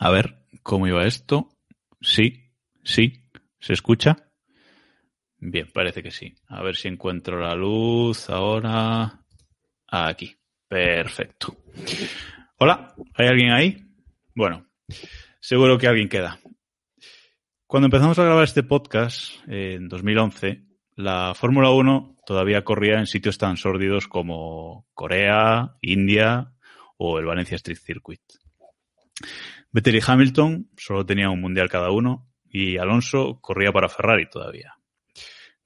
A ver, ¿cómo iba esto? Sí, sí, ¿se escucha? Bien, parece que sí. A ver si encuentro la luz ahora. Aquí. Perfecto. Hola, ¿hay alguien ahí? Bueno, seguro que alguien queda. Cuando empezamos a grabar este podcast, en 2011, la Fórmula 1 todavía corría en sitios tan sórdidos como Corea, India o el Valencia Street Circuit. Vettel y Hamilton solo tenían un mundial cada uno y Alonso corría para Ferrari todavía.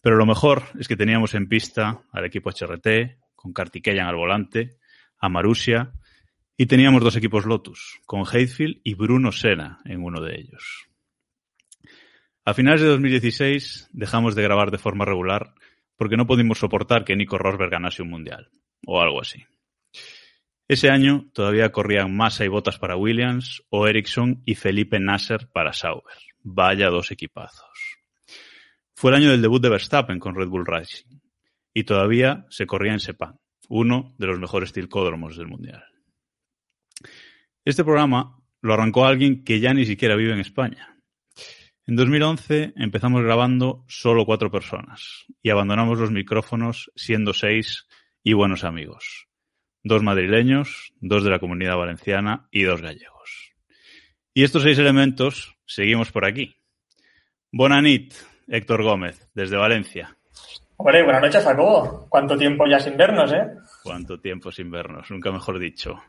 Pero lo mejor es que teníamos en pista al equipo HRT, con Kartikeyan al volante, a Marussia, y teníamos dos equipos Lotus, con Heathfield y Bruno Senna en uno de ellos. A finales de 2016 dejamos de grabar de forma regular porque no pudimos soportar que Nico Rosberg ganase un mundial, o algo así. Ese año todavía corrían Massa y Botas para Williams o Ericsson y Felipe Nasser para Sauber. Vaya dos equipazos. Fue el año del debut de Verstappen con Red Bull Racing y todavía se corría en Sepang, uno de los mejores tilcódromos del mundial. Este programa lo arrancó alguien que ya ni siquiera vive en España. En 2011 empezamos grabando solo cuatro personas y abandonamos los micrófonos siendo seis y buenos amigos. Dos madrileños, dos de la comunidad valenciana y dos gallegos. Y estos seis elementos seguimos por aquí. Bonanit, Héctor Gómez, desde Valencia. Hombre, buenas noches, Jacobo. ¿Cuánto tiempo ya sin vernos, eh? Cuánto tiempo sin vernos, nunca mejor dicho.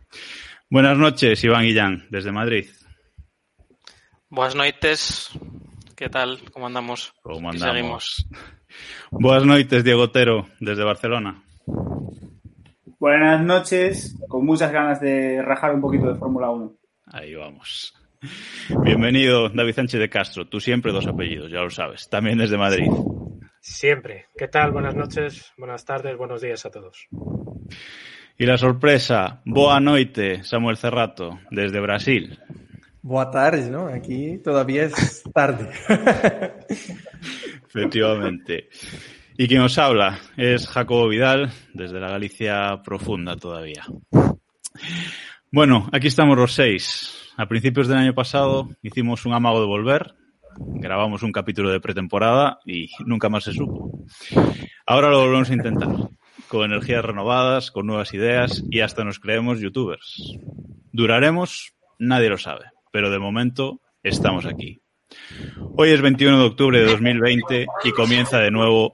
Buenas noches, Iván Guillán, desde Madrid. Buenas noches. ¿Qué tal? ¿Cómo andamos? ¿Cómo andamos? Buenas noches, Diego Otero, desde Barcelona. Buenas noches, con muchas ganas de rajar un poquito de Fórmula 1. Ahí vamos. Bienvenido, David Sánchez de Castro. Tú siempre dos apellidos, ya lo sabes. También desde Madrid. Siempre. ¿Qué tal? Buenas noches, buenas tardes, buenos días a todos. Y la sorpresa, boa noite, Samuel Cerrato, desde Brasil. Boa tarde, ¿no? Aquí todavía es tarde. Efectivamente. Y quien os habla es Jacobo Vidal, desde la Galicia profunda todavía. Bueno, aquí estamos los seis. A principios del año pasado hicimos un amago de volver, grabamos un capítulo de pretemporada y nunca más se supo. Ahora lo volvemos a intentar, con energías renovadas, con nuevas ideas y hasta nos creemos youtubers. ¿Duraremos? Nadie lo sabe, pero de momento estamos aquí. Hoy es 21 de octubre de 2020 y comienza de nuevo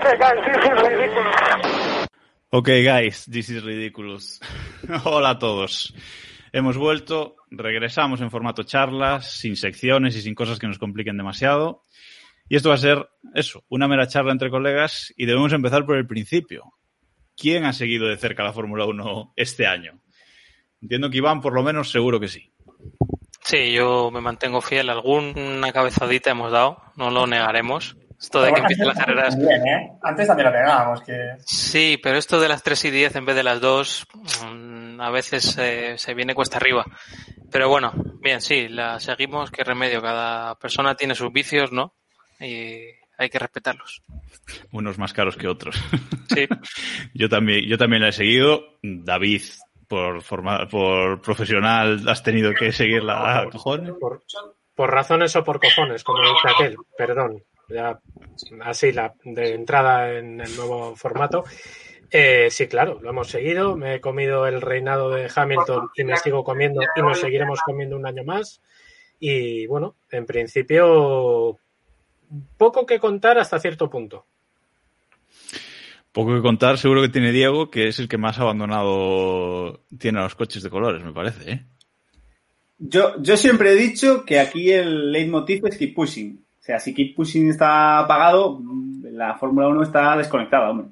Okay, guys, this is ridiculous. Ok, guys, this is ridiculous. Hola a todos. Hemos vuelto, regresamos en formato charlas, sin secciones y sin cosas que nos compliquen demasiado. Y esto va a ser eso, una mera charla entre colegas y debemos empezar por el principio. ¿Quién ha seguido de cerca la Fórmula 1 este año? Entiendo que Iván, por lo menos, seguro que sí. Sí, yo me mantengo fiel. Alguna cabezadita hemos dado, no lo negaremos. Esto de que empiecen las carreras. Bien, ¿eh? Antes también lo negábamos. Que... Sí, pero esto de las 3 y 10 en vez de las 2, a veces eh, se viene cuesta arriba. Pero bueno, bien, sí, la seguimos. ¿Qué remedio? Cada persona tiene sus vicios, ¿no? Y hay que respetarlos. Unos más caros que otros. Sí. yo también, yo también la he seguido. David, por forma, por profesional, has tenido que seguirla a cojones. Por, por razones o por cojones, como dice aquel, perdón. Ya, así la de entrada en el nuevo formato. Eh, sí, claro, lo hemos seguido. Me he comido el reinado de Hamilton y me sigo comiendo y nos seguiremos comiendo un año más. Y bueno, en principio, poco que contar hasta cierto punto. Poco que contar, seguro que tiene Diego, que es el que más abandonado tiene a los coches de colores, me parece. ¿eh? Yo, yo siempre he dicho que aquí el leitmotiv es keep pushing. O sea, si keep pushing está apagado, la Fórmula 1 está desconectada, hombre.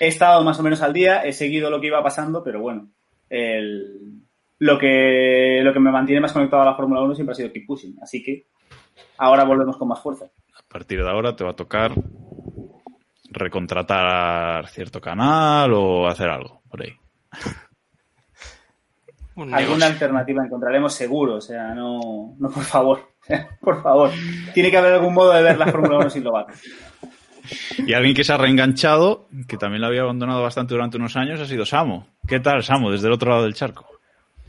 he estado más o menos al día, he seguido lo que iba pasando, pero bueno, el, lo, que, lo que me mantiene más conectado a la Fórmula 1 siempre ha sido Keep Pushing. Así que ahora volvemos con más fuerza. A partir de ahora te va a tocar recontratar cierto canal o hacer algo por ahí. Alguna alternativa encontraremos seguro, o sea, no, no por favor, por favor. Tiene que haber algún modo de ver la Fórmula 1 sin Lobato. Y alguien que se ha reenganchado, que también lo había abandonado bastante durante unos años, ha sido Samo. ¿Qué tal, Samo, desde el otro lado del charco?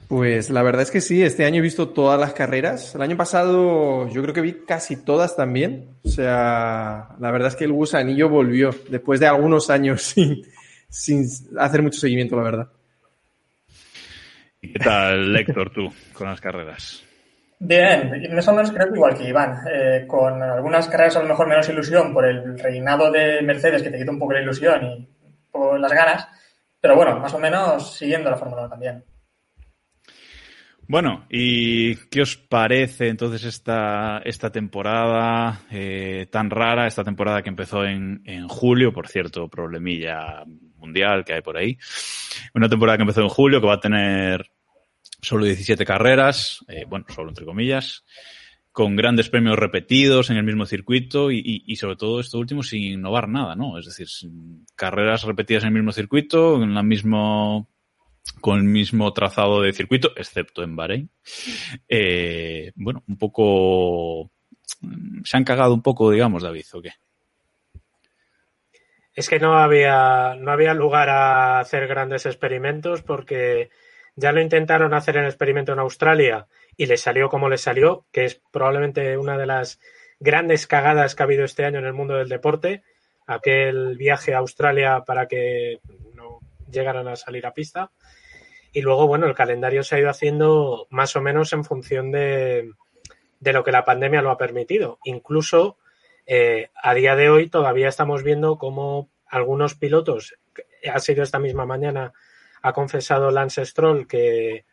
Pues la verdad es que sí, este año he visto todas las carreras. El año pasado yo creo que vi casi todas también. O sea, la verdad es que el gusanillo volvió después de algunos años sin, sin hacer mucho seguimiento, la verdad. ¿Y qué tal, Héctor, tú, con las carreras? Bien, más o menos creo que igual que Iván, eh, con algunas carreras a lo mejor menos ilusión por el reinado de Mercedes que te quita un poco la ilusión y por las ganas, pero bueno, más o menos siguiendo la Fórmula 1 también. Bueno, ¿y qué os parece entonces esta, esta temporada eh, tan rara, esta temporada que empezó en, en, julio, por cierto, problemilla mundial que hay por ahí? Una temporada que empezó en julio que va a tener solo 17 carreras, eh, bueno, solo entre comillas, con grandes premios repetidos en el mismo circuito y, y, y, sobre todo esto último sin innovar nada, ¿no? Es decir, carreras repetidas en el mismo circuito, en la mismo con el mismo trazado de circuito, excepto en Bahrein. Eh, bueno, un poco... Se han cagado un poco, digamos, David, ¿o qué? Es que no había, no había lugar a hacer grandes experimentos porque ya lo intentaron hacer el experimento en Australia y les salió como les salió, que es probablemente una de las grandes cagadas que ha habido este año en el mundo del deporte. Aquel viaje a Australia para que no llegaran a salir a pista. Y luego, bueno, el calendario se ha ido haciendo más o menos en función de, de lo que la pandemia lo ha permitido. Incluso eh, a día de hoy todavía estamos viendo cómo algunos pilotos, ha sido esta misma mañana, ha confesado Lance Stroll que,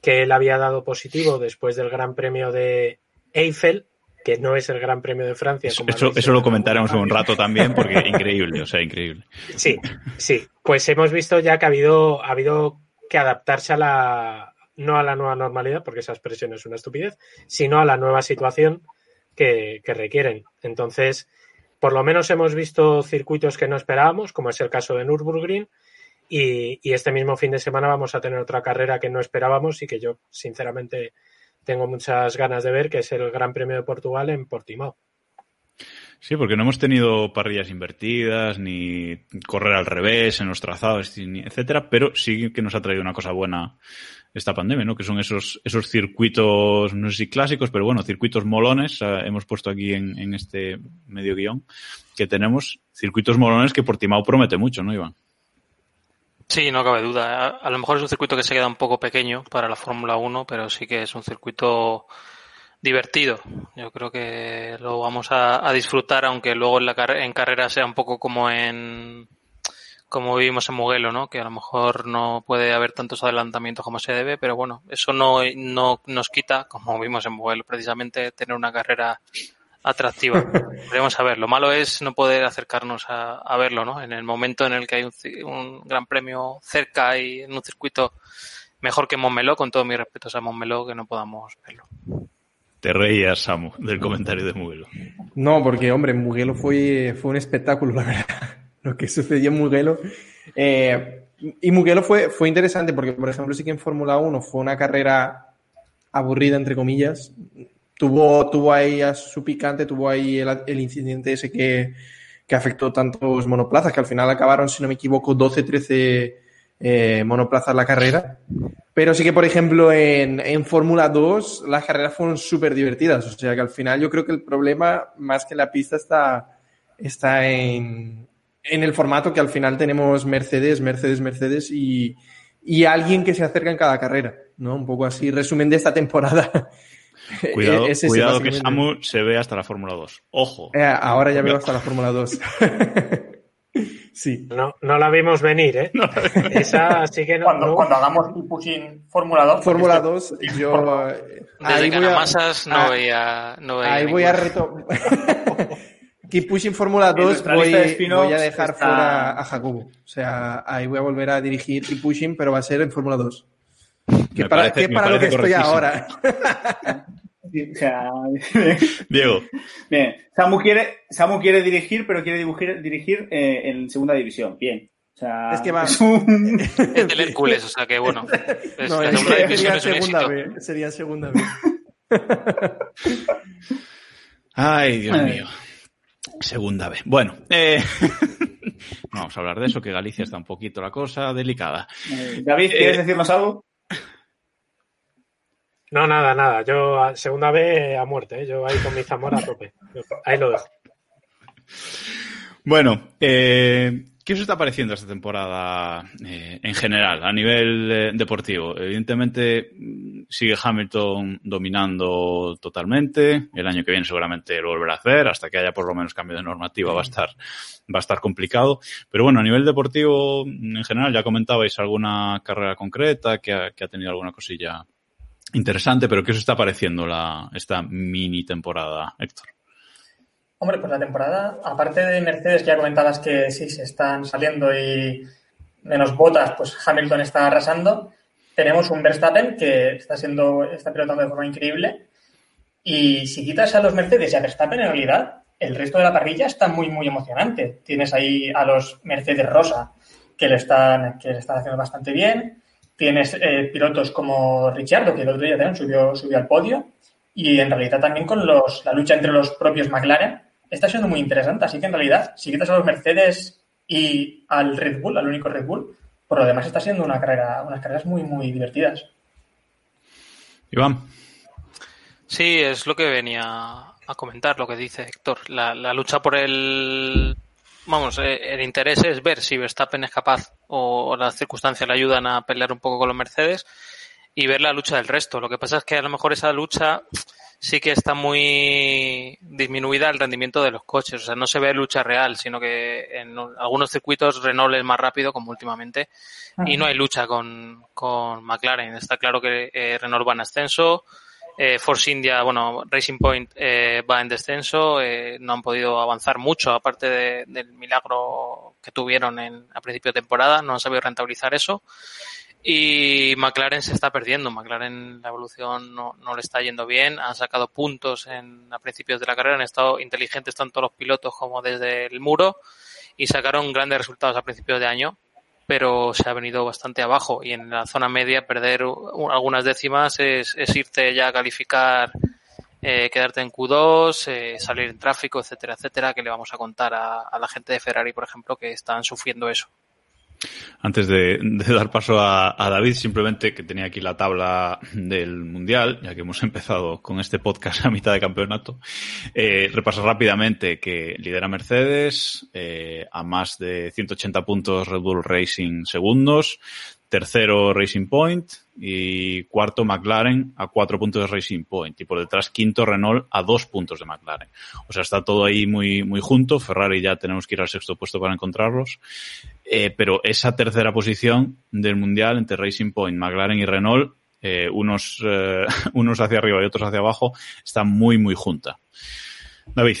que él había dado positivo después del Gran Premio de Eiffel, que no es el Gran Premio de Francia. Como eso, eso lo comentaremos un rato también, porque increíble, o sea, increíble. Sí, sí. Pues hemos visto ya que ha habido, ha habido que adaptarse a la, no a la nueva normalidad, porque esa expresión es una estupidez, sino a la nueva situación que, que requieren. Entonces, por lo menos hemos visto circuitos que no esperábamos, como es el caso de Nürburgring, y, y, este mismo fin de semana vamos a tener otra carrera que no esperábamos y que yo, sinceramente, tengo muchas ganas de ver, que es el Gran Premio de Portugal en Portimao. Sí, porque no hemos tenido parrillas invertidas, ni correr al revés en los trazados, etcétera, pero sí que nos ha traído una cosa buena esta pandemia, ¿no? Que son esos, esos circuitos, no sé si clásicos, pero bueno, circuitos molones, uh, hemos puesto aquí en, en, este medio guion que tenemos, circuitos molones que Portimao promete mucho, ¿no, Iván? Sí, no cabe duda. A, a lo mejor es un circuito que se queda un poco pequeño para la Fórmula 1, pero sí que es un circuito divertido. Yo creo que lo vamos a, a disfrutar, aunque luego en, la car en carrera sea un poco como en como vivimos en Mugello, ¿no? Que a lo mejor no puede haber tantos adelantamientos como se debe, pero bueno, eso no, no nos quita, como vimos en Mugello, precisamente tener una carrera atractiva. Veremos a ver. Lo malo es no poder acercarnos a, a, verlo, ¿no? En el momento en el que hay un, un, gran premio cerca y en un circuito mejor que Montmeló, con todos mis respetos a Montmeló, que no podamos verlo. Te reías, Samu, del comentario de Mugello. No, porque, hombre, Mugello fue, fue un espectáculo, la verdad. Lo que sucedió en Mugello. Eh, y Mugello fue, fue interesante porque, por ejemplo, sí que en Fórmula 1 fue una carrera aburrida, entre comillas. Tuvo, tuvo ahí a su picante, tuvo ahí el, el incidente ese que, que, afectó tantos monoplazas, que al final acabaron, si no me equivoco, 12, 13 eh, monoplazas la carrera. Pero sí que, por ejemplo, en, en Fórmula 2 las carreras fueron súper divertidas. O sea que al final yo creo que el problema, más que la pista, está, está en, en el formato que al final tenemos Mercedes, Mercedes, Mercedes y, y alguien que se acerca en cada carrera, ¿no? Un poco así, resumen de esta temporada. Cuidado, es cuidado que Samu se ve hasta la Fórmula 2. Ojo. Eh, ahora ya veo hasta la Fórmula 2. sí. No, no la vimos venir, ¿eh? No Esa sí que no. Cuando, no. cuando hagamos Pushing Fórmula 2. Fórmula 2, yo. Ahí Canamasas a... no, veía, no veía. Ahí voy a reto... Keep Pushing Fórmula 2 nuestra voy, voy a dejar está- fuera a Jacobo. O sea, ahí voy a volver a dirigir Keep Pushing, pero va a ser en Fórmula 2. Que Me para, parece- que para lo que estoy ahora. Sí, o sea, Diego, bien. Samu quiere, Samu quiere dirigir, pero quiere dirigir, dirigir eh, en segunda división. Bien. O sea, Es que va- un- Es del Hércules, o sea que bueno. es- No, la es segunda división sería es un segunda éxito. B. Sería segunda B. Ay, Dios mío. Segunda vez. Bueno, eh, no vamos a hablar de eso, que Galicia está un poquito la cosa delicada. Eh, David, ¿quieres Eh, decirnos algo? No, nada, nada. Yo segunda vez a muerte, ¿eh? yo ahí con mi Zamora a tope. Ahí lo dejo. Bueno, eh, ¿qué os está pareciendo esta temporada eh, en general, a nivel eh, deportivo? Evidentemente sigue Hamilton dominando totalmente. El año que viene seguramente lo volverá a hacer, hasta que haya por lo menos cambio de normativa va a estar, va a estar complicado. Pero bueno, a nivel deportivo en general, ya comentabais alguna carrera concreta que ha, que ha tenido alguna cosilla interesante, pero ¿qué os está pareciendo la, esta mini temporada, Héctor? Hombre, pues la temporada, aparte de Mercedes, que ya comentabas que sí, se están saliendo y menos botas, pues Hamilton está arrasando. Tenemos un Verstappen que está siendo, está pilotando de forma increíble. Y si quitas a los Mercedes y a Verstappen, en realidad, el resto de la parrilla está muy, muy emocionante. Tienes ahí a los Mercedes Rosa, que le están, que le están haciendo bastante bien. Tienes eh, pilotos como Ricciardo, que el otro día también subió, subió al podio. Y en realidad también con los, la lucha entre los propios McLaren está siendo muy interesante. Así que en realidad, si quitas a los Mercedes y al Red Bull, al único Red Bull, por lo demás está siendo una carrera, unas carreras muy, muy divertidas. Iván. Sí, es lo que venía a comentar, lo que dice Héctor. La, la lucha por el. Vamos, eh, el interés es ver si Verstappen es capaz o, o las circunstancias le ayudan a pelear un poco con los Mercedes y ver la lucha del resto. Lo que pasa es que a lo mejor esa lucha sí que está muy disminuida el rendimiento de los coches. O sea, no se ve lucha real, sino que en algunos circuitos Renault es más rápido, como últimamente, y no hay lucha con, con McLaren. Está claro que eh, Renault va en ascenso. Eh, Force India, bueno, Racing Point eh, va en descenso, eh, no han podido avanzar mucho, aparte de- del milagro que tuvieron en, a principio de temporada, no han sabido rentabilizar eso. Y McLaren se está perdiendo, McLaren la evolución no, no le está yendo bien, han sacado puntos en, a principios de la carrera, han estado inteligentes tanto los pilotos como desde el muro y sacaron grandes resultados a principios de año, pero se ha venido bastante abajo y en la zona media perder algunas décimas es, es irte ya a calificar, eh, quedarte en Q2, eh, salir en tráfico, etcétera, etcétera, que le vamos a contar a la gente de Ferrari, por ejemplo, que están sufriendo eso. Antes de, dar paso a, David, simplemente que tenía aquí la tabla del Mundial, ya que hemos empezado con este podcast a mitad de campeonato. Eh, repasar rápidamente que lidera Mercedes eh, a más de 180 puntos Red Bull Racing segundos, tercero Racing Point y cuarto McLaren a cuatro puntos de Racing Point y por detrás quinto Renault a dos puntos de McLaren. O sea, está todo ahí muy, muy junto. Ferrari ya tenemos que ir al sexto puesto para encontrarlos. Eh, pero esa tercera posición del Mundial entre Racing Point, McLaren y Renault, eh, unos, eh, unos hacia arriba y otros hacia abajo, está muy, muy junta. David.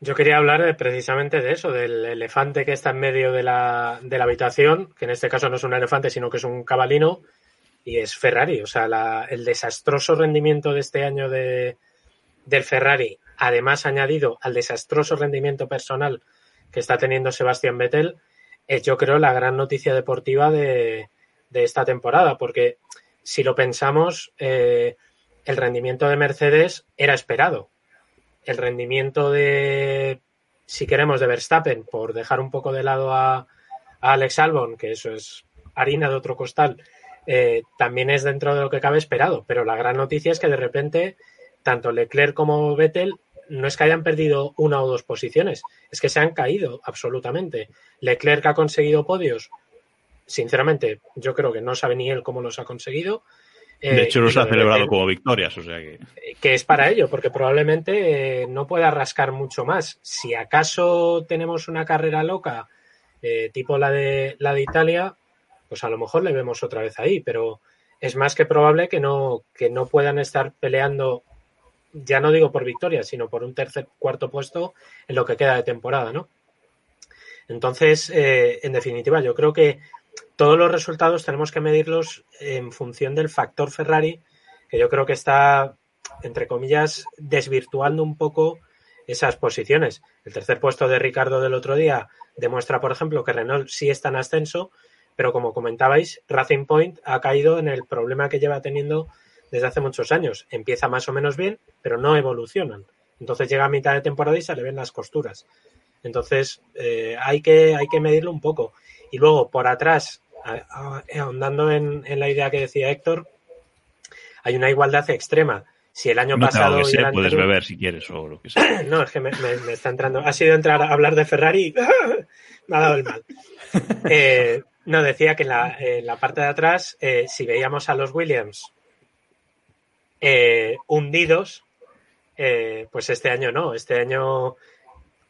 Yo quería hablar de- precisamente de eso, del elefante que está en medio de la, de la habitación, que en este caso no es un elefante, sino que es un cabalino, y es Ferrari. O sea, la- el desastroso rendimiento de este año de, del Ferrari, además añadido al desastroso rendimiento personal que está teniendo Sebastián Vettel, es yo creo la gran noticia deportiva de, de esta temporada, porque si lo pensamos, eh, el rendimiento de Mercedes era esperado el rendimiento de, si queremos, de Verstappen, por dejar un poco de lado a, Alex Albon, que eso es harina de otro costal, eh, también es dentro de lo que cabe esperado. Pero la gran noticia es que de repente, tanto Leclerc como Vettel no es que hayan perdido una o dos posiciones, es que se han caído absolutamente. Leclerc ha conseguido podios. Sinceramente, yo creo que no sabe ni él cómo los ha conseguido. De Eh, hecho, los lo ha celebrado como victorias, o sea que. que es para ello, porque probablemente eh, no pueda rascar mucho más. Si acaso tenemos una carrera loca, eh, tipo la de la de Italia, pues a lo mejor le vemos otra vez ahí, pero es más que probable que no, que no puedan estar peleando ya no digo por victoria, sino por un tercer, cuarto puesto en lo que queda de temporada, ¿no? Entonces, eh, en definitiva, yo creo que todos los resultados tenemos que medirlos en función del factor Ferrari, que yo creo que está, entre comillas, desvirtuando un poco esas posiciones. El tercer puesto de Ricardo del otro día demuestra, por ejemplo, que Renault sí está en ascenso, pero como comentabais, Racing Point ha caído en el problema que lleva teniendo desde hace muchos años. Empieza más o menos bien, pero no evolucionan. Entonces llega a mitad de temporada y se le ven las costuras. Entonces eh, hay, que, hay que medirlo un poco. Y luego, por atrás, ahondando en, en, la idea que decía Héctor, hay una igualdad extrema. Si el año no pasado. Puedes beber si quieres o lo que sea. no, es que me, me, me, está entrando. Ha sido entrar a hablar de Ferrari me ha dado el mal. Eh, no, decía que en la, en la, parte de atrás, eh, si veíamos a los Williams eh, hundidos, pues este año no. Este año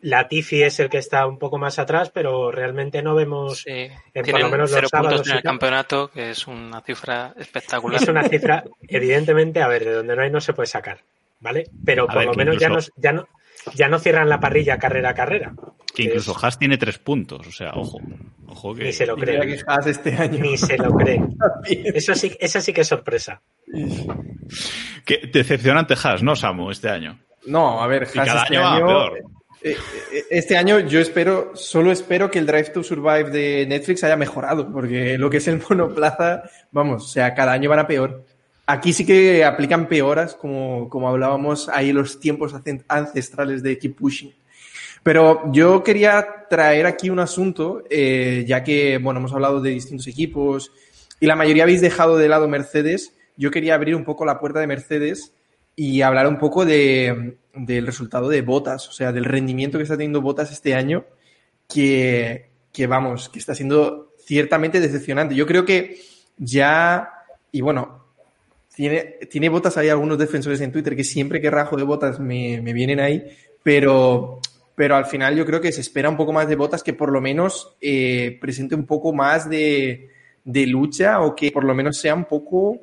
Latifi es el que está un poco más atrás, pero realmente no vemos sí. en por lo menos los sábados puntos en el campeonato, que es una cifra espectacular. Es una cifra, evidentemente, a ver, de donde no hay no se puede sacar, ¿vale? Pero A por ver, lo menos ya, no, ya, no, ya no cierran la parrilla carrera a carrera. Que incluso Haas tiene tres puntos, o sea, ojo. Ojo que. Ni se lo Y cree. que Haas este año. Ni se lo cree. Eso sí, esa sí que es sorpresa. Que decepcionante Haas, ¿no, Samu, este año? No, a ver, Y Haas cada este año va año, peor. Eh, eh, Este año yo espero, solo espero que el Drive to Survive de Netflix haya mejorado, porque lo que es el monoplaza, vamos, o sea, cada año van a peor. Aquí sí que aplican peoras, como, como hablábamos ahí los tiempos ancestrales de Keep Pushing. Pero yo quería traer aquí un asunto, eh, ya que, bueno, hemos hablado de distintos equipos y la mayoría habéis dejado de lado Mercedes. Yo quería abrir un poco la puerta de Mercedes y hablar un poco de, del resultado de Botas, o sea, del rendimiento que está teniendo Botas este año, que, que vamos, que está siendo ciertamente decepcionante. Yo creo que ya, y bueno, tiene, tiene Botas, hay algunos defensores en Twitter que siempre que rajo de Botas me, me vienen ahí, pero, pero al final yo creo que se espera un poco más de Botas que por lo menos eh, presente un poco más de, de lucha o que por lo menos sea un poco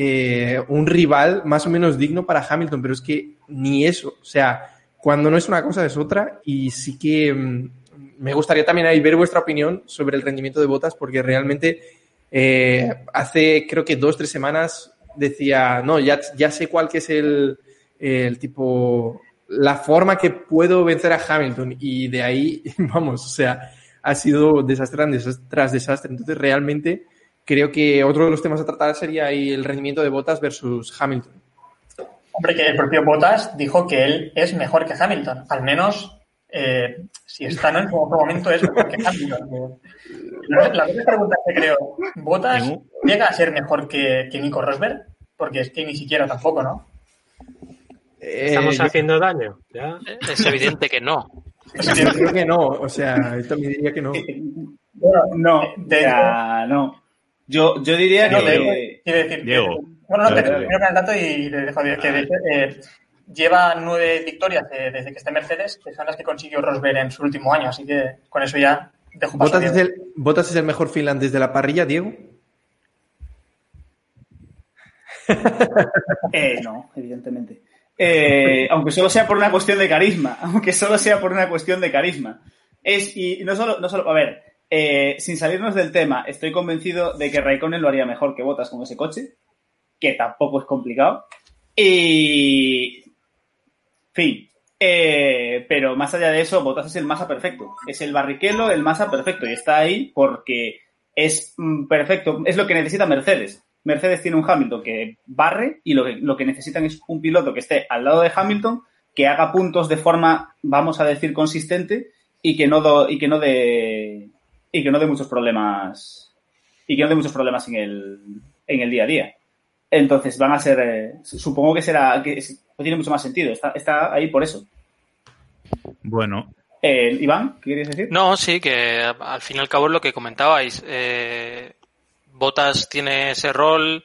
eh, un rival más o menos digno para Hamilton, pero es que ni eso, o sea, cuando no es una cosa es otra y sí que mm, me gustaría también ahí ver vuestra opinión sobre el rendimiento de Botas porque realmente eh, hace creo que dos, tres semanas decía, no, ya, ya sé cuál que es el, el tipo, la forma que puedo vencer a Hamilton y de ahí, vamos, o sea, ha sido desastre tras desastre. Entonces, realmente creo que otro de los temas a tratar sería ahí el rendimiento de Bottas versus Hamilton. Hombre, que el propio Bottas dijo que él es mejor que Hamilton. Al menos, eh, si está ¿no? en otro momento, es mejor que Hamilton. La- Las dos preguntas que creo, ¿Bottas llega a ser mejor que, que Nico Rosberg? Porque es que ni siquiera tampoco, ¿no? Estamos Eh, yo- haciendo daño. ¿ya? Es evidente que no. yo creo que no, o sea, yo también diría que no. Bueno, No, de- sea, no. Yo, yo diría no, que... quiero decir, Diego. bueno, no, te termino con el dato y te dejo de- que de- eh, lleva nueve victorias eh, desde que está en Mercedes, que son las que consiguió Rosberg en su último año, así que con eso ya dejo paso a ¿Bottas es, el, ¿Bottas es el mejor finlandés de la parrilla, Diego? Eh, no, evidentemente. Eh, aunque solo sea por una cuestión de carisma. Aunque solo sea por una cuestión de carisma. Es, y no solo, no solo, a ver, eh, sin salirnos del tema, estoy convencido de que Raikkonen lo haría mejor que Botas con ese coche, que tampoco es complicado. Y. Fin. Eh, pero más allá de eso, Botas es el masa perfecto. Es el barriquelo, el masa perfecto. Y está ahí porque es mm, perfecto. Es lo que necesita Mercedes. Mercedes tiene un Hamilton que barre y lo que, lo que necesitan es un piloto que esté al lado de Hamilton, que haga puntos de forma, vamos a decir, consistente y que no, y que no de y que no dé muchos problemas y que no dé muchos problemas en el, en el día a día. Entonces van a ser, eh, supongo que será, que es- no tiene mucho más sentido, está, está ahí por eso. Bueno, Eh, Iván, ¿qué querías decir? No, sí, que al fin y al cabo es lo que comentabais. Eh, Botas tiene ese rol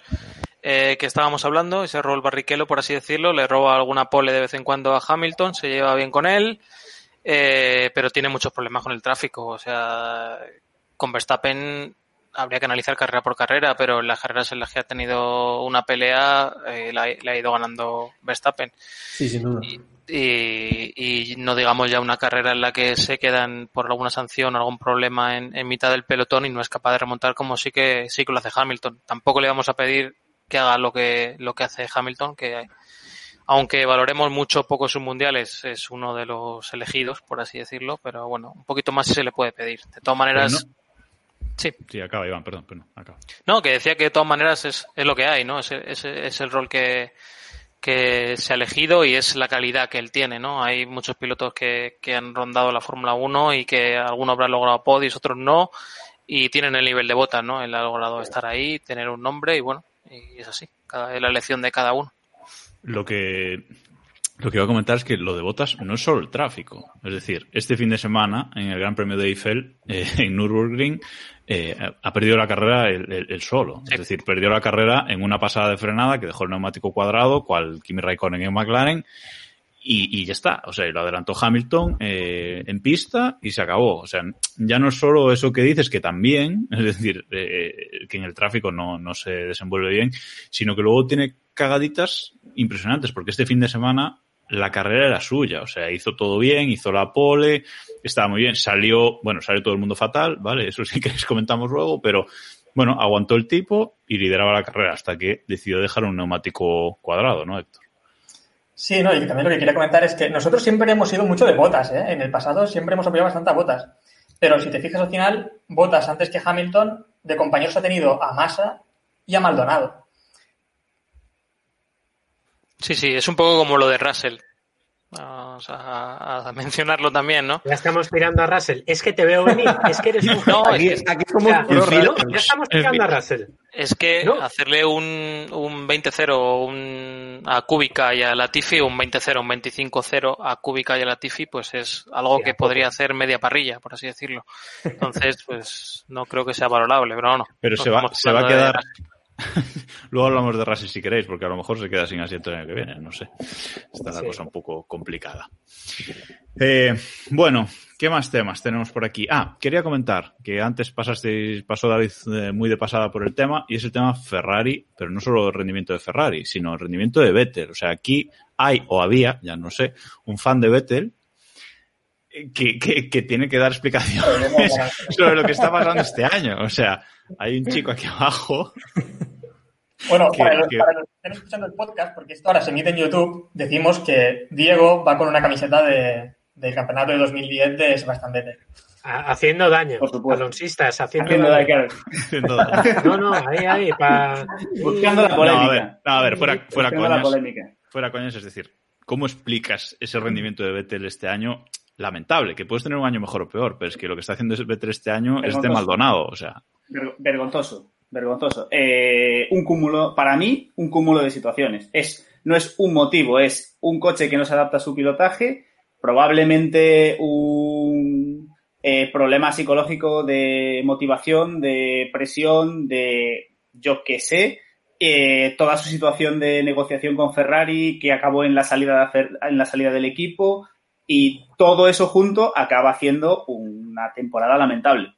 eh, que estábamos hablando, ese rol barriquelo, por así decirlo. Le roba alguna pole de vez en cuando a Hamilton, se lleva bien con él, eh, pero tiene muchos problemas con el tráfico. O sea, con Verstappen habría que analizar carrera por carrera, pero en las carreras en las que ha tenido una pelea eh, la, la ha ido ganando Verstappen. Sí, sin duda. Y, y, y no digamos ya una carrera en la que se quedan por alguna sanción, algún problema en, en mitad del pelotón y no es capaz de remontar como sí que sí que lo hace Hamilton. Tampoco le vamos a pedir que haga lo que lo que hace Hamilton, que aunque valoremos mucho poco sus mundiales, es uno de los elegidos, por así decirlo, pero bueno, un poquito más se le puede pedir. De todas maneras, sí. Sí, acaba, Iván, perdón, pero no, acaba. No, que decía que de todas maneras es, es lo que hay, ¿no? Es, es, es el rol que, que se ha elegido y es la calidad que él tiene, ¿no? Hay muchos pilotos que, que han rondado la Fórmula 1 y que algunos habrán logrado podios, otros no, y tienen el nivel de botas, ¿no? Él ha logrado estar ahí, tener un nombre y bueno, y es así, cada, es la elección de cada uno. Lo que, lo que iba a comentar es que lo de Botas no es solo el tráfico. Es decir, este fin de semana, en el Gran Premio de Eiffel, eh, en Nürburgring, eh, ha perdido la carrera el, el, el solo. Sí. Es decir, perdió la carrera en una pasada de frenada que dejó el neumático cuadrado, cual Kimi Raikkonen en McLaren, y, y ya está. O sea, lo adelantó Hamilton eh, en pista y se acabó. O sea, ya no es solo eso que dices, que también, es decir, eh, que en el tráfico no, no se desenvuelve bien, sino que luego tiene cagaditas impresionantes, porque este fin de semana la carrera era suya, o sea, hizo todo bien, hizo la pole, estaba muy bien, salió, bueno, salió todo el mundo fatal, ¿vale? Eso sí que les comentamos luego, pero bueno, aguantó el tipo y lideraba la carrera hasta que decidió dejar un neumático cuadrado, ¿no, Héctor? Sí, no, y también lo que quería comentar es que nosotros siempre hemos sido mucho de botas, ¿eh? En el pasado siempre hemos apoyado bastante a botas. Pero si te fijas al final, botas antes que Hamilton, de compañeros ha tenido a Massa y a Maldonado. Sí, sí, es un poco como lo de Russell. Vamos a, a mencionarlo también, ¿no? Ya estamos tirando a Russell. Es que te veo venir. Es que eres un... No, Aquí, es que, aquí somos Ya, pro filo, ya estamos tirando a Russell. es que No. hacerle un, un 20-0 un, a Kubica y a Latifi, un 20-0, un 25-0 a Kubica y a Latifi, pues es algo Sí, que podría hacer media parrilla, por así decirlo. Entonces, pues no creo que sea valorable, pero no. Pero se va, estamos se va a de quedar. Luego hablamos de Russell si queréis, porque a lo mejor se queda sin asiento el año que viene, no sé. Está la Sí. cosa un poco complicada. Eh, bueno, ¿qué más temas tenemos por aquí? Ah, quería comentar que antes pasasteis, pasó David eh, muy de pasada por el tema, y es el tema Ferrari, pero no solo el rendimiento de Ferrari, sino el rendimiento de Vettel. O sea, aquí hay o había, ya no sé, un fan de Vettel que, que, que tiene que dar explicaciones sobre lo que está pasando este año. O sea, hay un chico aquí abajo Bueno, Que- para, los, que- para los que estén escuchando el podcast, porque esto ahora se emite en YouTube, decimos que Diego va con una camiseta de, del campeonato de 2010 de Sebastián Vettel. Ha- Haciendo daño. Alonsistas, haciendo, Haciendo daño. haciendo daño. No, no, ahí, ahí, pa... Buscando la No, a polémica. ver, no, a ver, fuera, fuera Buscando la coñas, polémica. fuera coñas, es decir, ¿cómo explicas ese rendimiento de Vettel este año? Lamentable, que puedes tener un año mejor o peor, pero es que lo que está haciendo Vettel este año es de. Maldonado, o sea, Ver- Vergonzoso, vergonzoso. Eh, un cúmulo, para mí, un cúmulo de situaciones. Es, no es un motivo, es un coche que no se adapta a su pilotaje, probablemente un eh, problema psicológico de motivación, de presión, de yo qué sé, eh, toda su situación de negociación con Ferrari que acabó en la salida de en la salida del equipo y todo eso junto acaba haciendo una temporada lamentable.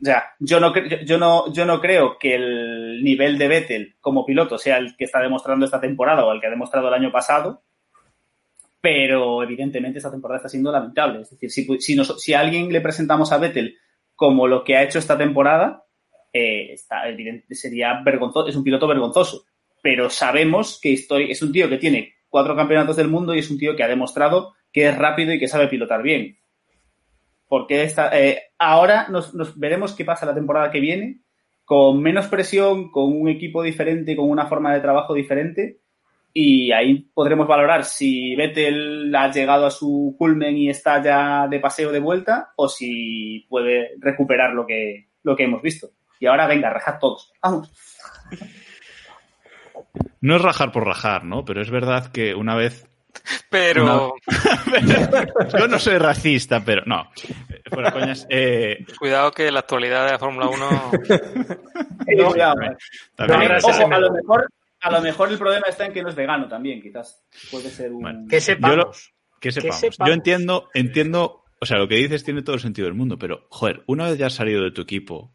O sea, yo no, yo- no, yo no creo que el nivel de Vettel como piloto sea el que está demostrando esta temporada o el que ha demostrado el año pasado, pero evidentemente esta temporada está siendo lamentable. Es decir, si, si, a alguien le presentamos a Vettel como lo que ha hecho esta temporada, eh, está, sería vergonzoso, es un piloto vergonzoso. Pero sabemos que es un tío que tiene cuatro campeonatos del mundo y es un tío que ha demostrado que es rápido y que sabe pilotar bien. Porque esta, eh, ahora nos, veremos qué pasa la temporada que viene, con menos presión, con un equipo diferente, con una forma de trabajo diferente, y ahí podremos valorar si Vettel ha llegado a su culmen y está ya de paseo de vuelta, o si puede recuperar lo que, lo que hemos visto. Y ahora venga, rajad todos. Vamos. no es rajar por rajar, ¿no? Pero es verdad que una vez Pero yo no soy racista, pero no, eh, fuera coñas, eh, cuidado que la actualidad de la Fórmula 1 Eh, cuidado, también- eh. también- ahora Ojo, se a lo mejor, a lo mejor el problema está en que no es vegano también, quizás. Puede ser un... Bueno, Que sepamos. Yo lo- que sepamos. sepamos. Yo entiendo, entiendo, o sea, lo que dices tiene todo el sentido del mundo, pero, joder, una vez ya has salido de tu equipo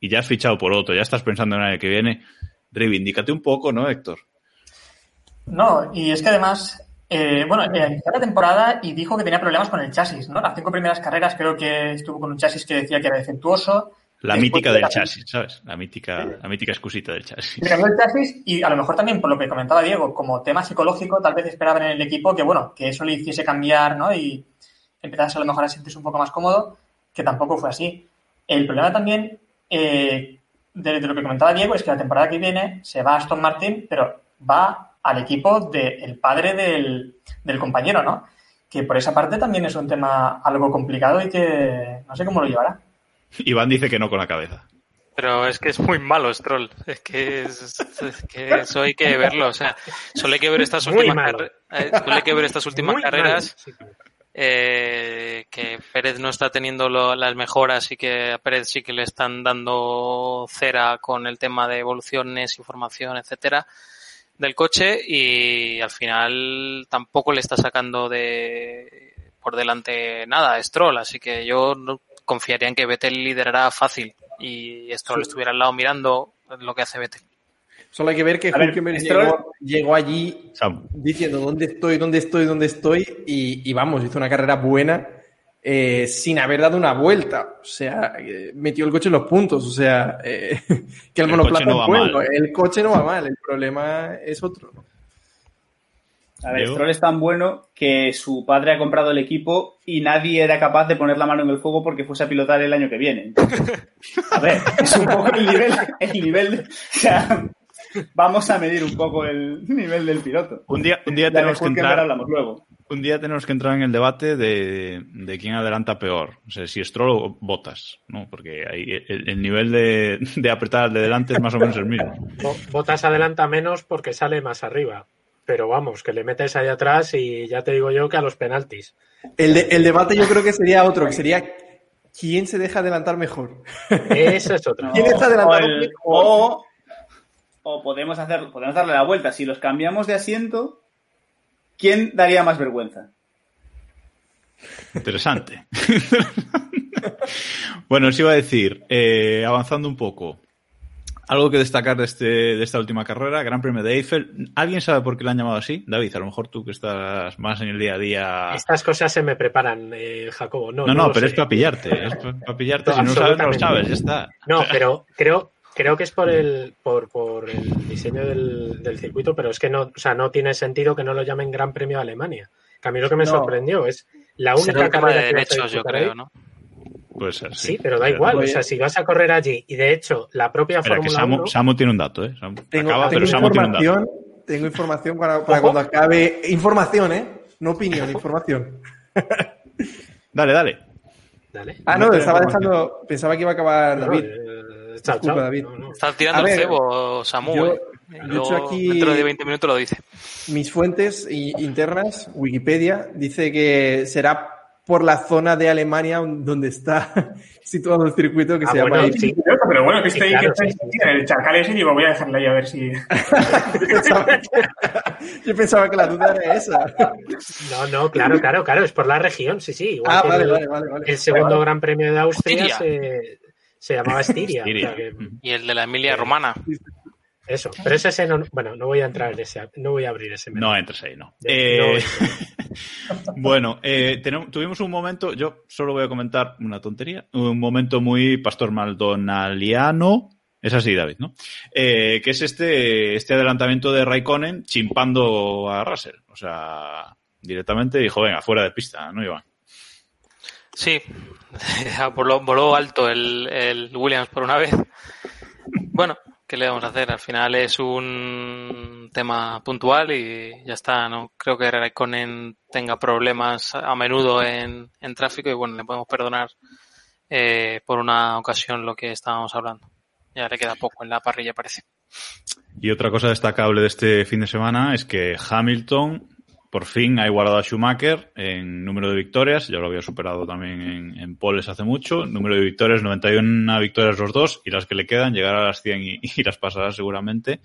y ya has fichado por otro, ya estás pensando en el año que viene, reivindícate un poco, ¿no, Héctor? No, y es que además, eh, bueno, eh, la temporada y dijo que tenía problemas con el chasis, ¿no? Las cinco primeras carreras creo que estuvo con un chasis que decía que era defectuoso. La mítica de del la- chasis, ¿sabes? La mítica, la mítica excusita del chasis. Le cambió el chasis y a lo mejor también, por lo que comentaba Diego, como tema psicológico, tal vez esperaban en el equipo que, bueno, que eso le hiciese cambiar, ¿no? Y empezase a lo mejor a sentirse un poco más cómodo, que tampoco fue así. El problema también, eh, de, de lo que comentaba Diego, es que la temporada que viene se va a Aston Martin, pero va al equipo del padre del, del compañero, ¿no? Que por esa parte también es un tema algo complicado y que no sé cómo lo llevará. Iván dice que no con la cabeza. Pero es que es muy malo Stroll. Es que, es, es que eso hay que verlo. O sea, solo hay que ver estas últimas, eh, solo hay que ver estas últimas Muy carreras. eh, que Pérez no está teniendo lo- las mejoras y que a Pérez sí que le están dando cera con el tema de evoluciones, información, etcétera, del coche y al final tampoco le está sacando de por delante nada a Stroll, así que yo no confiaría en que Vettel liderará fácil y Stroll estuviera al lado mirando lo que hace Vettel. Solo hay que ver que Stroll- llegó, llegó allí Sam. diciendo dónde estoy, dónde estoy, dónde estoy y, y vamos, hizo una carrera buena eh, sin haber dado una vuelta. O sea, eh, metió el coche en los puntos. O sea, eh, que el, El monoplaza coche no es va bueno. mal. El coche no va mal, el problema es otro. A ver. Stroll es tan bueno que su padre ha comprado el equipo y nadie era capaz de poner la mano en el fuego porque fuese a pilotar el año que viene. Entonces, a ver, es un poco el nivel, el nivel, de- o sea, vamos a medir un poco el nivel del piloto. Un día, un día tenemos que entrar, hablamos luego. Un día tenemos que entrar en el debate de, de quién adelanta peor. O sea, si Stroll o Botas, ¿no? Porque ahí el, el nivel de, de apretar al de delante es más o menos el mismo. Bo- Botas adelanta menos porque sale más arriba. Pero vamos, que le metes ahí atrás y ya te digo yo que a los penaltis. El, de- el debate yo creo que sería otro, que sería quién se deja adelantar mejor. Ese es otro. ¿Quién está O, adelantando el- mejor? o- o podemos hacer, podemos darle la vuelta. Si los cambiamos de asiento, ¿quién daría más vergüenza? Interesante. bueno, os iba a decir, eh, avanzando un poco, algo que destacar de, este, de esta última carrera, Gran Premio de Eiffel. ¿Alguien sabe por qué le han llamado así? David, a lo mejor tú que estás más en el día a día. Estas cosas se me preparan, eh, Jacobo. No, No, pero sé. es para pillarte. Es para pillarte. No, si no sabes, no lo sabes, ya está. No, pero creo, creo que es por el, por, por el diseño del, del circuito, pero es que no, o sea, no tiene sentido que no lo llamen Gran Premio de Alemania. Que a mí lo que me No. sorprendió es la única de carrera a derechos, yo disputar ahí- creo, ¿no? Puede ser, sí. Sí, pero da igual. O sea, si vas a correr allí y de hecho la propia que Fórmula Samu, 1 Samu tiene un dato, ¿eh? Samu- Tengo, acaba, tengo pero Samu tiene un dato. información, tengo información para, para cuando acabe. Información, ¿eh? No opinión, información. Dale, dale. Dale. Ah, no, estaba dejando. Pensaba que iba a acabar No, David. eh, chao, Disculpa, chao. David. No, no. Está tirando ver, el cebo, Samu. yo- ¿eh? yo he Luego, hecho aquí- Dentro de 20 minutos lo dice. Mis fuentes internas, Wikipedia, dice que será por la zona de Alemania donde está situado el circuito que Ah, se llama. bueno, sí. Pero bueno, que Sí, estoy, claro, que estoy sí, en el charcal ese y digo, voy a dejarle ahí a ver si... Yo pensaba que- Yo pensaba que la duda era esa. No, no, claro, claro, claro, es por la región, sí, sí. Igual Ah, vale, el, vale, vale. vale. el segundo Gran Premio de Austria se, se llamaba Estiria. Estiria. o sea que- Y el de la Emilia Romana. eso, pero ese, ese no, bueno, no voy a entrar en ese, no voy a abrir ese melón. No entres ahí, no. De- Eh, no, bueno, eh, tenemos- tuvimos un momento, yo solo voy a comentar una tontería, un momento muy pastor maldonaliano, es así, David, ¿no? Eh, que es este, este adelantamiento de Raikkonen chimpando a Russell. O sea, directamente dijo, venga, fuera de pista, ¿no, Iván? Sí, voló, voló alto el, el Williams por una vez. Bueno, ¿qué le vamos a hacer? Al final es un tema puntual y ya está. No creo que Raikkonen tenga problemas a menudo en, en tráfico y bueno, le podemos perdonar eh, por una ocasión lo que estábamos hablando. Ya le queda poco en la parrilla, parece. Y otra cosa destacable de este fin de semana es que Hamilton por fin ha igualado a Schumacher en número de victorias, ya lo había superado también en, en poles hace mucho, número de victorias, 91 victorias los dos, y las que le quedan llegar a las 100 y, y las pasará seguramente.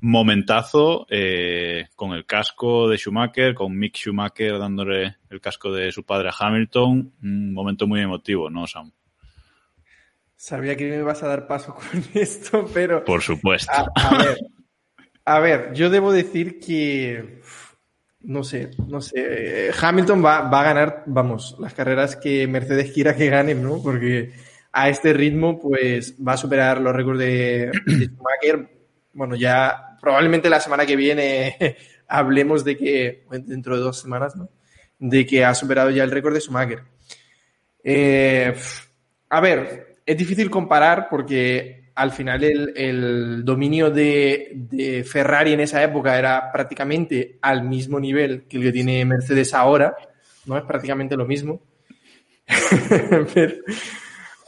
Momentazo eh, con el casco de Schumacher, con Mick Schumacher dándole el casco de su padre a Hamilton, un momento muy emotivo, ¿no, Sam? Sabía que me ibas a dar paso con esto, pero... Por supuesto. A, a ver, a ver, yo debo decir que... No sé, no sé. Hamilton va, va, a ganar, vamos, las carreras que Mercedes quiera que ganen, ¿no? Porque a este ritmo, pues va a superar los récords de, de Schumacher. Bueno, ya probablemente la semana que viene hablemos de que, dentro de dos semanas, ¿no? De que ha superado ya el récord de Schumacher. Eh, a ver, es difícil comparar porque al final el, el dominio de, de, Ferrari en esa época era prácticamente al mismo nivel que el que tiene Mercedes ahora, ¿no? Es prácticamente lo mismo. pero,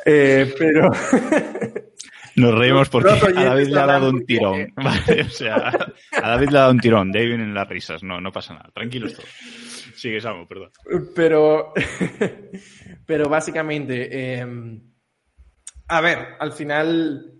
eh, pero... Nos reímos porque a David le ha dado un tirón. Vale, o sea, a David le ha dado un tirón. De ahí vienen las risas. No, no pasa nada. Tranquilos todos. Sigue, Samu, perdón. Pero, pero básicamente, eh, a ver, al final,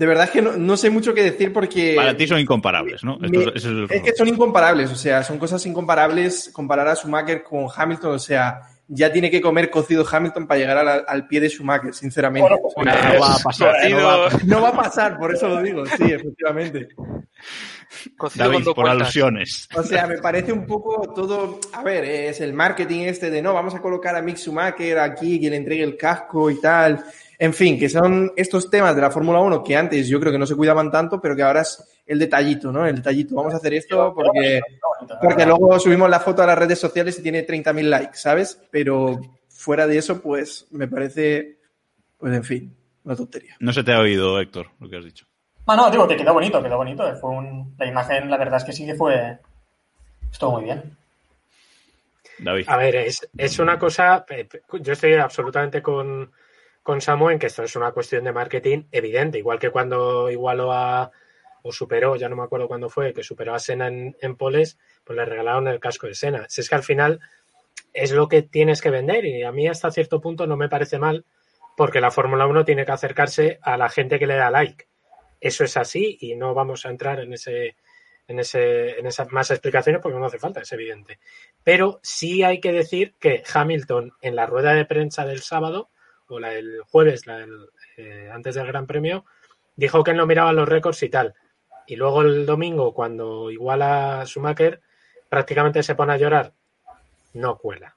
de verdad es que no, no, sé mucho qué decir porque... Para ti son incomparables, ¿no? Me, Esto, es, el es, que son incomparables, o sea, son cosas incomparables comparar a Schumacher con Hamilton, o sea, ya tiene que comer cocido Hamilton para llegar al, al pie de Schumacher, sinceramente. Bueno, pues, no, va a pasar. No va, no va, a pasar, por eso lo digo, sí, efectivamente. David, por cuentas. alusiones. O sea, me parece un poco todo. A ver, es el marketing este de no, vamos a colocar a Mick Schumacher aquí, que le entregue el casco y tal. En fin, que son estos temas de la Fórmula 1 que antes yo creo que no se cuidaban tanto, pero que ahora es el detallito, ¿no? El detallito. Vamos a hacer esto porque, porque luego subimos la foto a las redes sociales y tiene 30.000 likes, ¿sabes? Pero fuera de eso, pues me parece, pues en fin, una tontería. No se te ha oído, Héctor, lo que has dicho. Ah, no, digo que quedó bonito, quedó bonito. Fue un... La imagen, la verdad es que sí que fue. Estuvo muy bien. David. A ver, es, es una cosa. Yo estoy absolutamente con, con Samu en que esto es una cuestión de marketing evidente. Igual que cuando igualó a. o superó, ya no me acuerdo cuándo fue, que superó a Sena en, en poles, pues le regalaron el casco de Sena. Si es que al final es lo que tienes que vender y a mí hasta cierto punto no me parece mal porque la Fórmula 1 tiene que acercarse a la gente que le da like eso es así y no vamos a entrar en ese en ese en esas más explicaciones porque no hace falta, es evidente. Pero sí hay que decir que Hamilton en la rueda de prensa del sábado o la del jueves, la del, eh, antes del Gran Premio, dijo que él no miraba los récords y tal. Y luego el domingo, cuando iguala Schumacher, prácticamente se pone a llorar. No cuela.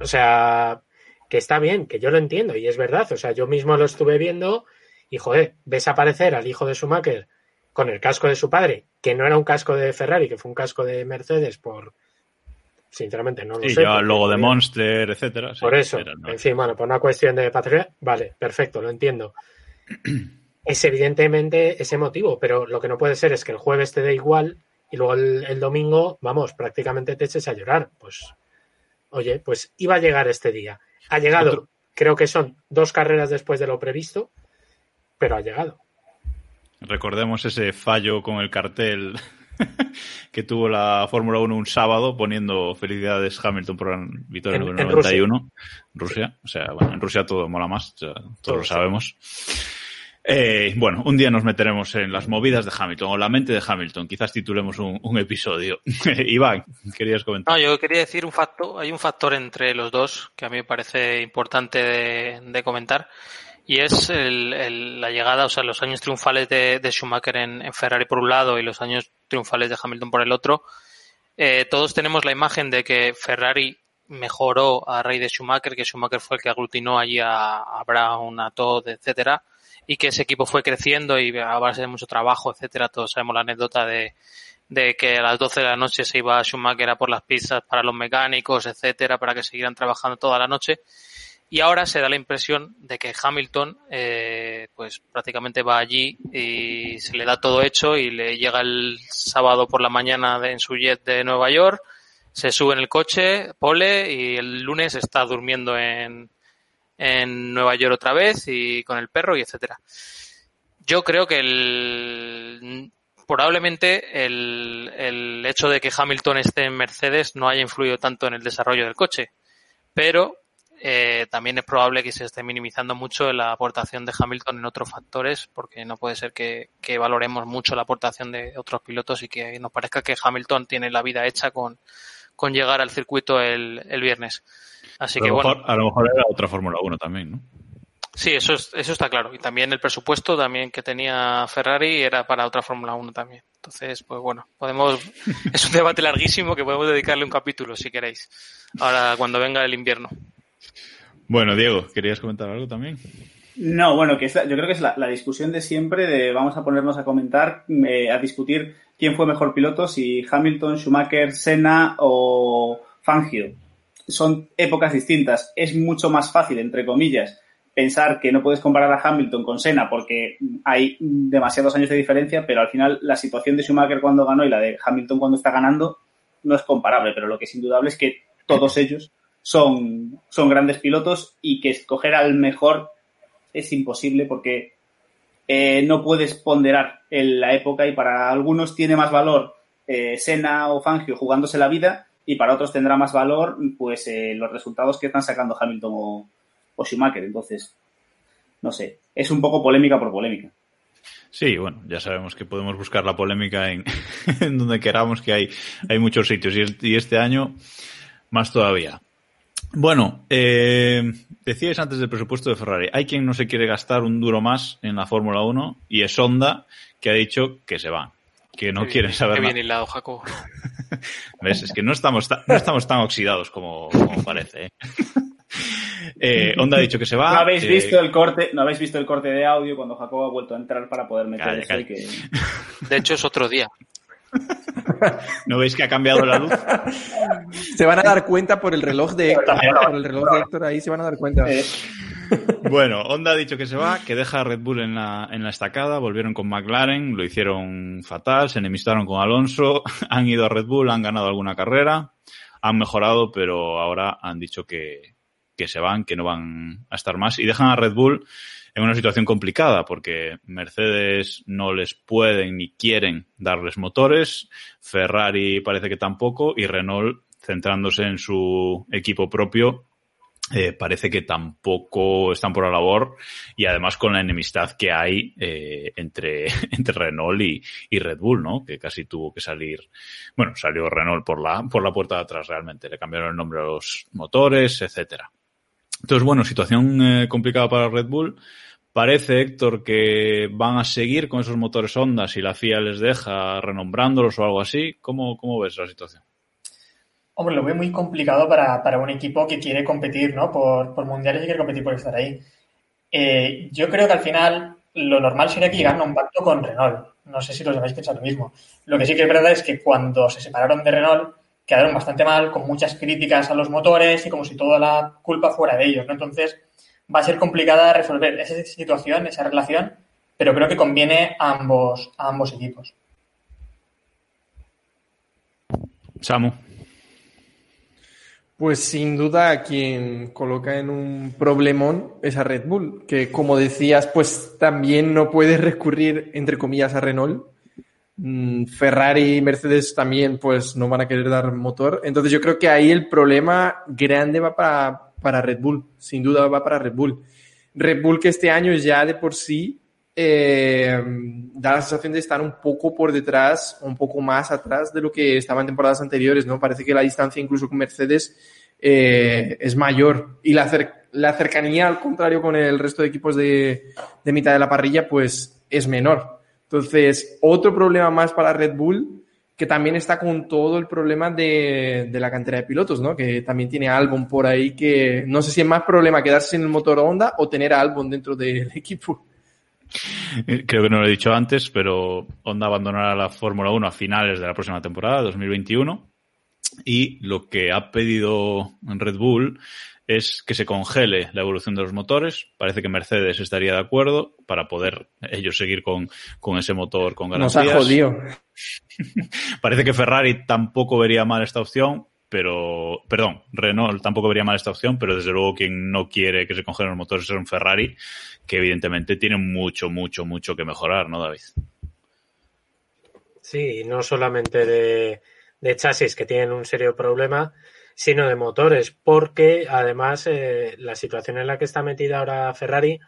O sea, que está bien, que yo lo entiendo y es verdad. O sea, yo mismo lo estuve viendo y joder, ves aparecer al hijo de Schumacher con el casco de su padre, que no era un casco de Ferrari, que fue un casco de Mercedes por sinceramente no lo sí, sé. Ya luego de Monster, etcétera. Por eso, no. en fin, bueno, por una cuestión de patria, vale, perfecto, lo entiendo. es evidentemente ese motivo, pero lo que no puede ser es que el jueves te dé igual y luego el, el, domingo, vamos, prácticamente te eches a llorar. Pues, oye, pues iba a llegar este día. Ha llegado, Otro. creo que son dos carreras después de lo previsto, pero ha llegado. Recordemos ese fallo con el cartel que tuvo la Fórmula 1 un sábado poniendo felicidades Hamilton por la victoria en, número 91. Rusia. Rusia. O sea, bueno, en Rusia todo mola más, ya, todos todo lo sabemos. Eh, bueno, un día nos meteremos en las movidas de Hamilton o la mente de Hamilton. Quizás titulemos un, un episodio. Iván, querías comentar. No, yo quería decir un facto. Hay un factor entre los dos que a mí me parece importante de, de comentar y es el, el, la llegada, o sea, los años triunfales de, de Schumacher en, en, Ferrari por un lado y los años triunfales de Hamilton por el otro. Eh, todos tenemos la imagen de que Ferrari mejoró a raíz de Schumacher, que Schumacher fue el que aglutinó allí a, a Brown, a Todd, etcétera, y que ese equipo fue creciendo y a base de mucho trabajo, etcétera. Todos sabemos la anécdota de, de que a las 12 de la noche se iba Schumacher a por las pizzas para los mecánicos, etcétera, para que siguieran trabajando toda la noche. Y ahora se da la impresión de que Hamilton, eh, pues prácticamente va allí y se le da todo hecho y le llega el sábado por la mañana en su jet de Nueva York, se sube en el coche, pole y el lunes está durmiendo en, en Nueva York otra vez y con el perro y etcétera. Yo creo que el, probablemente el, el hecho de que Hamilton esté en Mercedes no haya influido tanto en el desarrollo del coche, pero eh, también es probable que se esté minimizando mucho la aportación de Hamilton en otros factores, porque no puede ser que, que, valoremos mucho la aportación de otros pilotos y que nos parezca que Hamilton tiene la vida hecha con, con llegar al circuito el, el viernes. Así a que mejor, bueno. A lo mejor era otra Fórmula 1 también, ¿no? Sí, eso, es- eso está claro. Y también el presupuesto también que tenía Ferrari era para otra Fórmula 1 también. Entonces, pues bueno, podemos. Es un debate larguísimo que podemos dedicarle un capítulo si queréis. Ahora, cuando venga el invierno. Bueno, Diego, ¿querías comentar algo también? No, bueno, que es la- yo creo que es la, la discusión de siempre de vamos a ponernos a comentar, eh, a discutir quién fue mejor piloto, si Hamilton, Schumacher, Senna o Fangio. Son épocas distintas. Es mucho más fácil, entre comillas, pensar que no puedes comparar a Hamilton con Senna porque hay demasiados años de diferencia, pero al final la situación de Schumacher cuando ganó y la de Hamilton cuando está ganando no es comparable, pero lo que es indudable es que todos ellos son, son grandes pilotos y que escoger al mejor es imposible porque eh, no puedes ponderar en la época y para algunos tiene más valor eh, Senna o Fangio jugándose la vida y para otros tendrá más valor pues eh, los resultados que están sacando Hamilton o, Schumacher. Entonces, no sé, es un poco polémica por polémica. Sí, bueno, ya sabemos que podemos buscar la polémica en, en donde queramos, que hay, hay muchos sitios y este año más todavía. Bueno, eh, decíais antes del presupuesto de Ferrari, hay quien no se quiere gastar un duro más en la Fórmula 1 y es Honda que ha dicho que se va, que no Qué quieren bien- saber Qué bien hilado, Jacobo. ¿Ves? Es que no estamos, ta- no estamos tan oxidados como, como parece. ¿eh? Eh, Honda ha dicho que se va. No habéis eh, visto el corte, no habéis visto el corte de audio cuando Jacobo ha vuelto a entrar para poder meter Calla, eso calla. y que- De hecho, es otro día. ¿No veis que ha cambiado la luz? Se van a dar cuenta por el reloj de Héctor. Por el reloj de Héctor ahí se van a dar cuenta. Eh, Bueno, Honda ha dicho que se va, que deja a Red Bull en la, en la estacada, volvieron con McLaren, lo hicieron fatal, se enemistaron con Alonso, han ido a Red Bull, han ganado alguna carrera, han mejorado, pero ahora han dicho que, que se van, que no van a estar más y dejan a Red Bull en una situación complicada porque Mercedes no les pueden ni quieren darles motores, Ferrari parece que tampoco y Renault centrándose en su equipo propio eh, parece que tampoco están por la labor y además con la enemistad que hay eh, entre, entre Renault y, y Red Bull, ¿no? Que casi tuvo que salir, bueno, salió Renault por la, por la puerta de atrás realmente, le cambiaron el nombre a los motores, etcétera. Entonces, bueno, situación eh, complicada para Red Bull. Parece, Héctor, que van a seguir con esos motores Honda si la FIA les deja renombrándolos o algo así. ¿Cómo, cómo ves la situación? Hombre, lo veo muy complicado para, para un equipo que quiere competir, ¿no? Por, por mundiales y quiere competir por estar ahí. Eh, yo creo que al final lo normal sería que llegaran a un pacto con Renault. No sé si los demás piensan lo mismo. Lo que sí que es verdad es que cuando se separaron de Renault quedaron bastante mal, con muchas críticas a los motores y como si toda la culpa fuera de ellos, ¿no? Entonces va a ser complicada resolver esa situación, esa relación, pero creo que conviene a ambos, a ambos equipos. Samu. Pues sin duda a quien coloca en un problemón es a Red Bull, que como decías, pues también no puede recurrir, entre comillas, a Renault. Mm, Ferrari y Mercedes también pues no van a querer dar motor. Entonces yo creo que ahí el problema grande va para, para Red Bull, sin duda va para Red Bull. Red Bull que este año ya de por sí eh, da la sensación de estar un poco por detrás, un poco más atrás de lo que estaba en temporadas anteriores, ¿no? Parece que la distancia incluso con Mercedes eh, es mayor y la, la, cercanía, al contrario, con el resto de equipos de, de, mitad de la parrilla, pues es menor. Entonces, otro problema más para Red Bull, que también está con todo el problema de, de la cantera de pilotos, ¿no? Que también tiene Albon por ahí, que no sé si es más problema quedarse sin el motor Honda o tener a Albon dentro del equipo. Creo que no lo he dicho antes, pero Honda abandonará la Fórmula 1 a finales de la próxima temporada, 2021. Y lo que ha pedido Red Bull es que se congele la evolución de los motores. Parece que Mercedes estaría de acuerdo para poder ellos seguir con, con ese motor con garantías. Nos ha jodido. Parece que Ferrari tampoco vería mal esta opción, pero, perdón, Renault tampoco vería mal esta opción, pero desde luego quien no quiere que se congelen los motores es un Ferrari, que evidentemente tiene mucho, mucho, mucho que mejorar, ¿no, David? Sí, no solamente de, de chasis que tienen un serio problema, sino de motores, porque además eh, la situación en la que está metida ahora Ferrari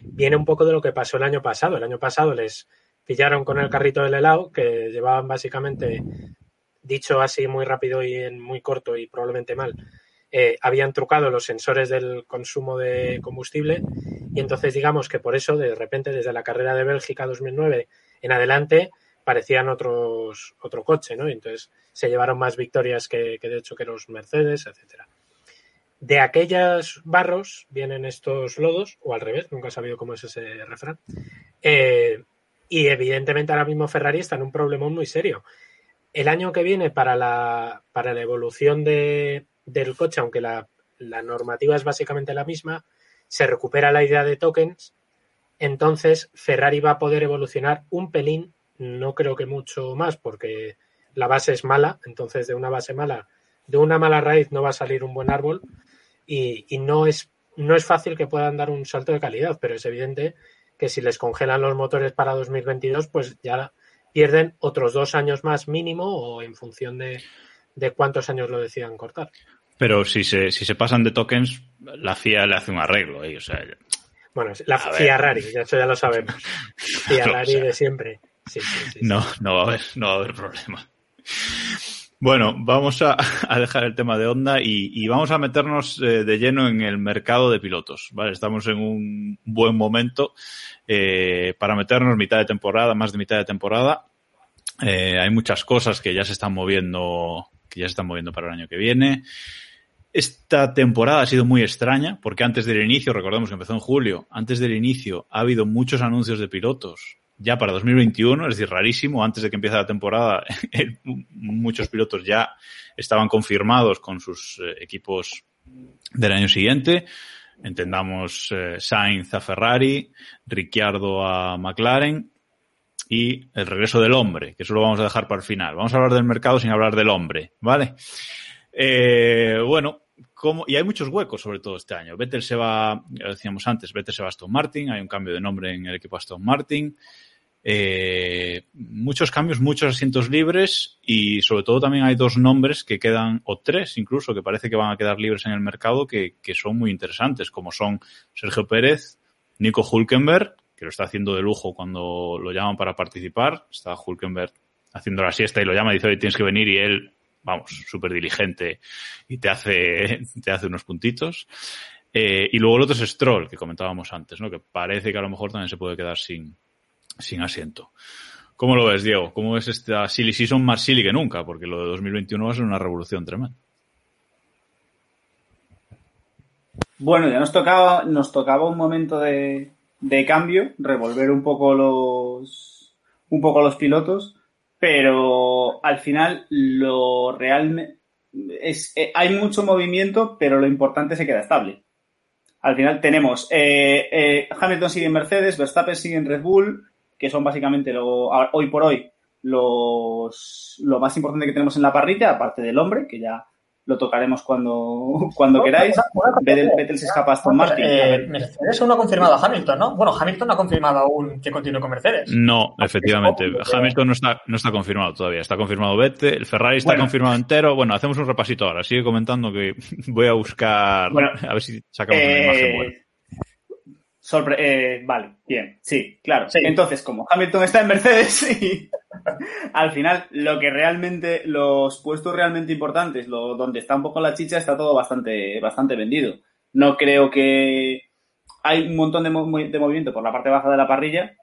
viene un poco de lo que pasó el año pasado. El año pasado les pillaron con el carrito del helado, que llevaban básicamente, dicho así muy rápido y en muy corto y probablemente mal, eh, habían trucado los sensores del consumo de combustible Y entonces digamos que por eso de repente desde la carrera de Bélgica 2009 en adelante parecían otros otro coche, ¿no? Y entonces se llevaron más victorias que, de hecho que los Mercedes, etcétera. De aquellos barros vienen estos lodos, o al revés, nunca he sabido cómo es ese refrán. Eh, y evidentemente ahora mismo Ferrari está en un problemón muy serio. El año que viene, para la, para la evolución de, del coche, aunque la, la normativa es básicamente la misma, se recupera la idea de tokens, entonces Ferrari va a poder evolucionar un pelín, no creo que mucho más, porque la base es mala, entonces de una base mala, de una mala raíz no va a salir un buen árbol y, y no, es, no es fácil que puedan dar un salto de calidad, pero es evidente que si les congelan los motores para 2022, pues ya pierden otros dos años más mínimo o en función de, de cuántos años lo decidan cortar. Pero si se, si se pasan de tokens, la FIA le hace un arreglo. ¿eh? O sea, bueno, la A ver. Fiarrari, eso ya lo sabemos. Fiarrari o sea. de siempre. Sí, sí, sí, sí. no, no va a haber, no va a haber problema. Bueno, vamos a, a dejar el tema de Honda y, y vamos a meternos eh, de lleno en el mercado de pilotos. ¿vale? Estamos en un buen momento eh, para meternos mitad de temporada, más de mitad de temporada. Eh, hay muchas cosas que ya se están moviendo, que ya se están moviendo para el año que viene. Esta temporada ha sido muy extraña porque antes del inicio, recordemos que empezó en julio, antes del inicio ha habido muchos anuncios de pilotos ya para 2021, es decir, rarísimo, antes de que empiece la temporada, muchos pilotos ya estaban confirmados con sus eh, equipos del año siguiente. Entendamos eh, Sainz a Ferrari, Ricciardo a McLaren y el regreso del hombre, que eso lo vamos a dejar para el final. Vamos a hablar del mercado sin hablar del hombre, ¿vale? Eh, bueno, como, y hay muchos huecos sobre todo este año. Vettel se va, ya decíamos antes, Vettel se va a Aston Martin, hay un cambio de nombre en el equipo Aston Martin. Eh, muchos cambios, muchos asientos libres y sobre todo también hay dos nombres que quedan, o tres incluso, que parece que van a quedar libres en el mercado que, que son muy interesantes, como son Sergio Pérez, Nico Hulkenberg, que lo está haciendo de lujo cuando lo llaman para participar. Está Hulkenberg haciendo la siesta y lo llama y dice, tienes que venir y él, vamos, súper diligente y te hace, te hace unos puntitos. Eh, y luego el otro es Stroll, que comentábamos antes, ¿no? Que parece que a lo mejor también se puede quedar sin, sin asiento. ¿Cómo lo ves, Diego? ¿Cómo ves esta silly season más silly que nunca? Porque lo de 2021 va a ser una revolución tremenda. Bueno, ya nos tocaba, nos tocaba un momento de, de cambio, revolver un poco los un poco los pilotos, pero al final lo realmente es eh, hay mucho movimiento, pero lo importante se queda estable. Al final tenemos eh, eh, Hamilton sigue en Mercedes, Verstappen sigue en Red Bull, que son básicamente lo, hoy por hoy los, lo más importante que tenemos en la parrilla, aparte del hombre, que ya lo tocaremos cuando, cuando queráis. Vettel, Vettel se escapa a Aston Martin. Eh, Mercedes aún no ha confirmado a Hamilton, ¿no? Bueno, Hamilton no ha confirmado aún que continúe con Mercedes. No, efectivamente. Hamilton no está, no está confirmado todavía. Está confirmado Vettel, el Ferrari está Bueno. confirmado entero. Bueno, hacemos un repasito ahora. Sigue comentando que voy a buscar, Bueno, a ver si sacamos una imagen Eh, buena. Sorpre- eh, vale, bien, sí, claro. Sí. Entonces, como Hamilton está en Mercedes, y al final lo que realmente, los puestos realmente importantes, lo, donde está un poco la chicha, está todo bastante, bastante vendido. No creo que hay un montón de, de movimiento por la parte baja de la parrilla,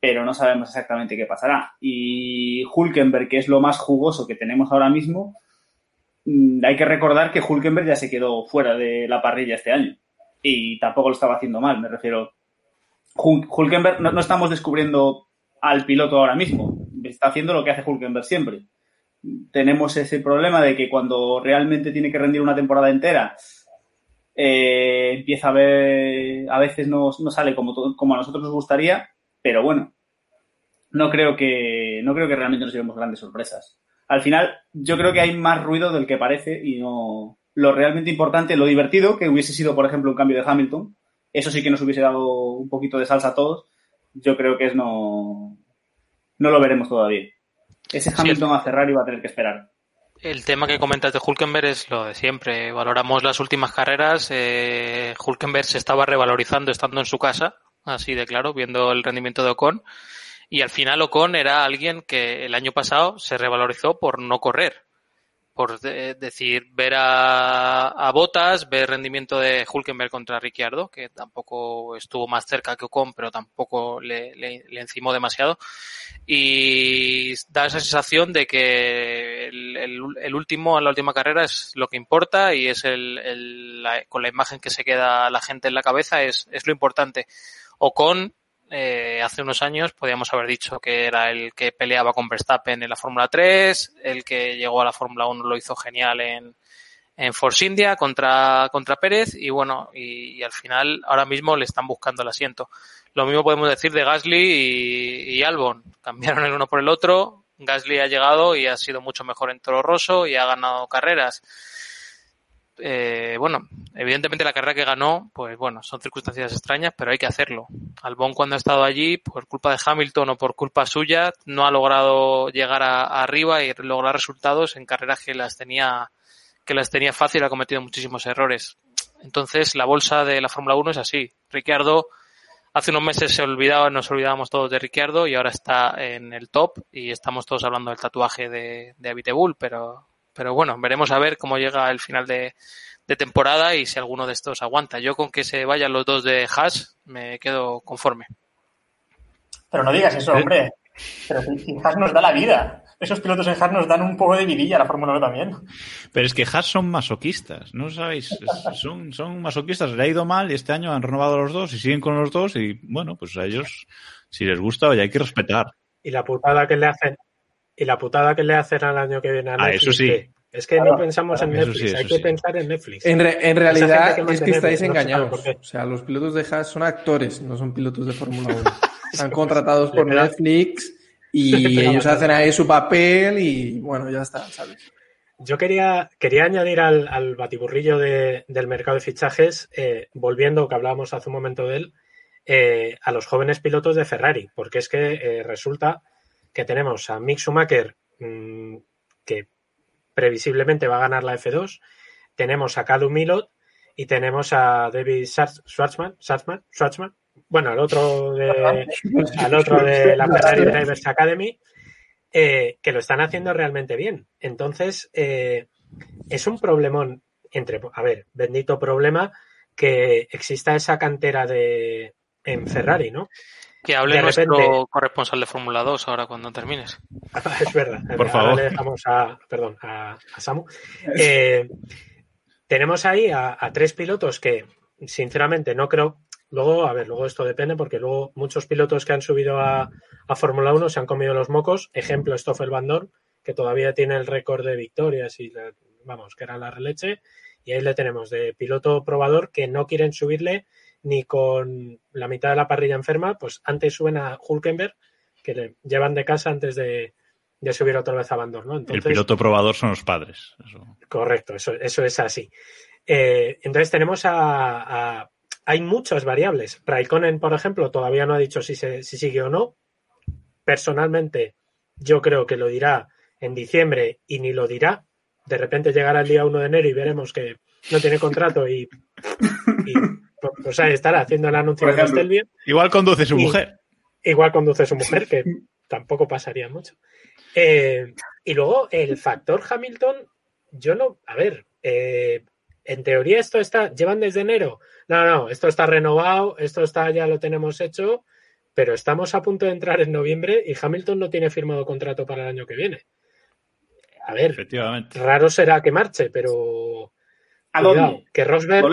pero no sabemos exactamente qué pasará. Y Hulkenberg, que es lo más jugoso que tenemos ahora mismo, mm, hay que recordar que Hulkenberg ya se quedó fuera de la parrilla este año y tampoco lo estaba haciendo mal, me refiero. Hul- Hulkenberg, no, estamos descubriendo al piloto ahora mismo, está haciendo lo que hace Hulkenberg siempre. Tenemos ese problema de que cuando realmente tiene que rendir una temporada entera, eh, empieza a ver, a veces no, no sale como, como a nosotros nos gustaría, pero bueno, no creo que, no creo que realmente nos llevemos grandes sorpresas. Al final, yo creo que hay más ruido del que parece y no, lo realmente importante, lo divertido, que hubiese sido, por ejemplo, un cambio de Hamilton, eso sí que nos hubiese dado un poquito de salsa a todos, yo creo que es no, no lo veremos todavía. Ese Hamilton a Ferrari va a tener que esperar. El tema que comentas de Hulkenberg es lo de siempre. Valoramos las últimas carreras. Eh, Hulkenberg se estaba revalorizando estando en su casa, así de claro, viendo el rendimiento de Ocon. Y al final Ocon era alguien que el año pasado se revalorizó por no correr. Por de- decir, ver a, a Botas, ver rendimiento de Hulkenberg contra Ricciardo, que tampoco estuvo más cerca que Ocon, pero tampoco le, le, le encimó demasiado. Y da esa sensación de que el, el, el último en la última carrera es lo que importa y es el, la- con la imagen que se queda la gente en la cabeza es, es lo importante. Ocon, eh, hace unos años podíamos haber dicho que era el que peleaba con Verstappen en la Fórmula 3, el que llegó a la Fórmula 1 lo hizo genial en, en Force India contra, contra Pérez y bueno, y, al final ahora mismo le están buscando el asiento. Lo mismo podemos decir de Gasly y, y Albon. Cambiaron el uno por el otro. Gasly ha llegado y ha sido mucho mejor en Toro Rosso y ha ganado carreras. Eh, bueno, evidentemente la carrera que ganó, pues bueno, son circunstancias extrañas, pero hay que hacerlo. Albon cuando ha estado allí, por culpa de Hamilton o por culpa suya, no ha logrado llegar a, arriba y lograr resultados en carreras que las tenía que las tenía fácil, ha cometido muchísimos errores. Entonces, la bolsa de la Fórmula 1 es así. Ricciardo hace unos meses se olvidaba, nos olvidábamos todos de Ricciardo y ahora está en el top y estamos todos hablando del tatuaje de, de pero, pero bueno, veremos a ver cómo llega el final de, de temporada y si alguno de estos aguanta. Yo con que se vayan los dos de Haas me quedo conforme. Pero no digas eso, hombre. Pero si, Haas nos da la vida. Esos pilotos en Haas nos dan un poco de vidilla a la Fórmula 1 también. Pero es que Haas son masoquistas, ¿no sabéis? Son, son masoquistas, le ha ido mal y este año han renovado los dos y siguen con los dos y bueno, pues a ellos, si les gusta, oye, hay que respetar. Y la putada que le hacen, y la putada que le hacen al año que viene a Ah, Netflix. eso sí. que- es que Claro, no pensamos en Netflix, sí, hay que sí. pensar en Netflix. En, re- en realidad que es que estáis engañados. O sea, los pilotos de Haas son actores, no son pilotos de Fórmula 1. Están contratados por Netflix y ellos hacen ahí su papel y bueno, ya está, ¿sabes? Yo quería, quería añadir al, al batiburrillo de- del mercado de fichajes, eh, volviendo, que hablábamos hace un momento de él, eh, a los jóvenes pilotos de Ferrari, porque es que eh, resulta que tenemos a Mick Schumacher, mm, que previsiblemente va a ganar la F2, tenemos a Callum Milot y tenemos a David Schwartz- Schwartzman, Schwartzman, Schwartzman, bueno, al otro de, al otro de la Ferrari Drivers Academy, eh, que lo están haciendo realmente bien. Entonces, eh, es un problemón entre, a ver, bendito problema que exista esa cantera de en Ferrari, ¿no? Que hable De nuestro repente- corresponsal de Fórmula 2 ahora cuando termines. es verdad. Por Ahora favor. le dejamos a, perdón, a, a Samu. Eh, tenemos ahí a, a tres pilotos que, sinceramente, no creo. Luego, a ver, luego esto depende porque luego muchos pilotos que han subido a, a Fórmula 1 se han comido los mocos. Ejemplo, Stoffel Van Dorn, que todavía tiene el récord de victorias y, la- vamos, que era la releche. Y ahí le tenemos de piloto probador que no quieren subirle ni con la mitad de la parrilla enferma, pues antes suben a Hulkenberg, que le llevan de casa antes de, de subir otra vez a Van Dorn, ¿no? El piloto probador son los padres. Eso. Correcto, eso, eso es así. Eh, entonces tenemos a, a- Hay muchas variables. Raikkonen, por ejemplo, todavía no ha dicho si, se, si sigue o no. Personalmente, yo creo que lo dirá en diciembre y ni lo dirá. De repente llegará el día 1 de enero y veremos que no tiene contrato y, y, pues ahí estará haciendo el anuncio de. Igual conduce su Y- mujer. Igual conduce su mujer, que tampoco pasaría mucho. Eh, y luego el factor Hamilton, yo no, a ver, eh, en teoría esto está, llevan desde enero. No, no, esto está renovado, esto está, ya lo tenemos hecho, pero estamos a punto de entrar en noviembre y Hamilton no tiene firmado contrato para el año que viene. A ver, Efectivamente. raro será que marche, pero ¿A cuidado, dónde? que Rosberg,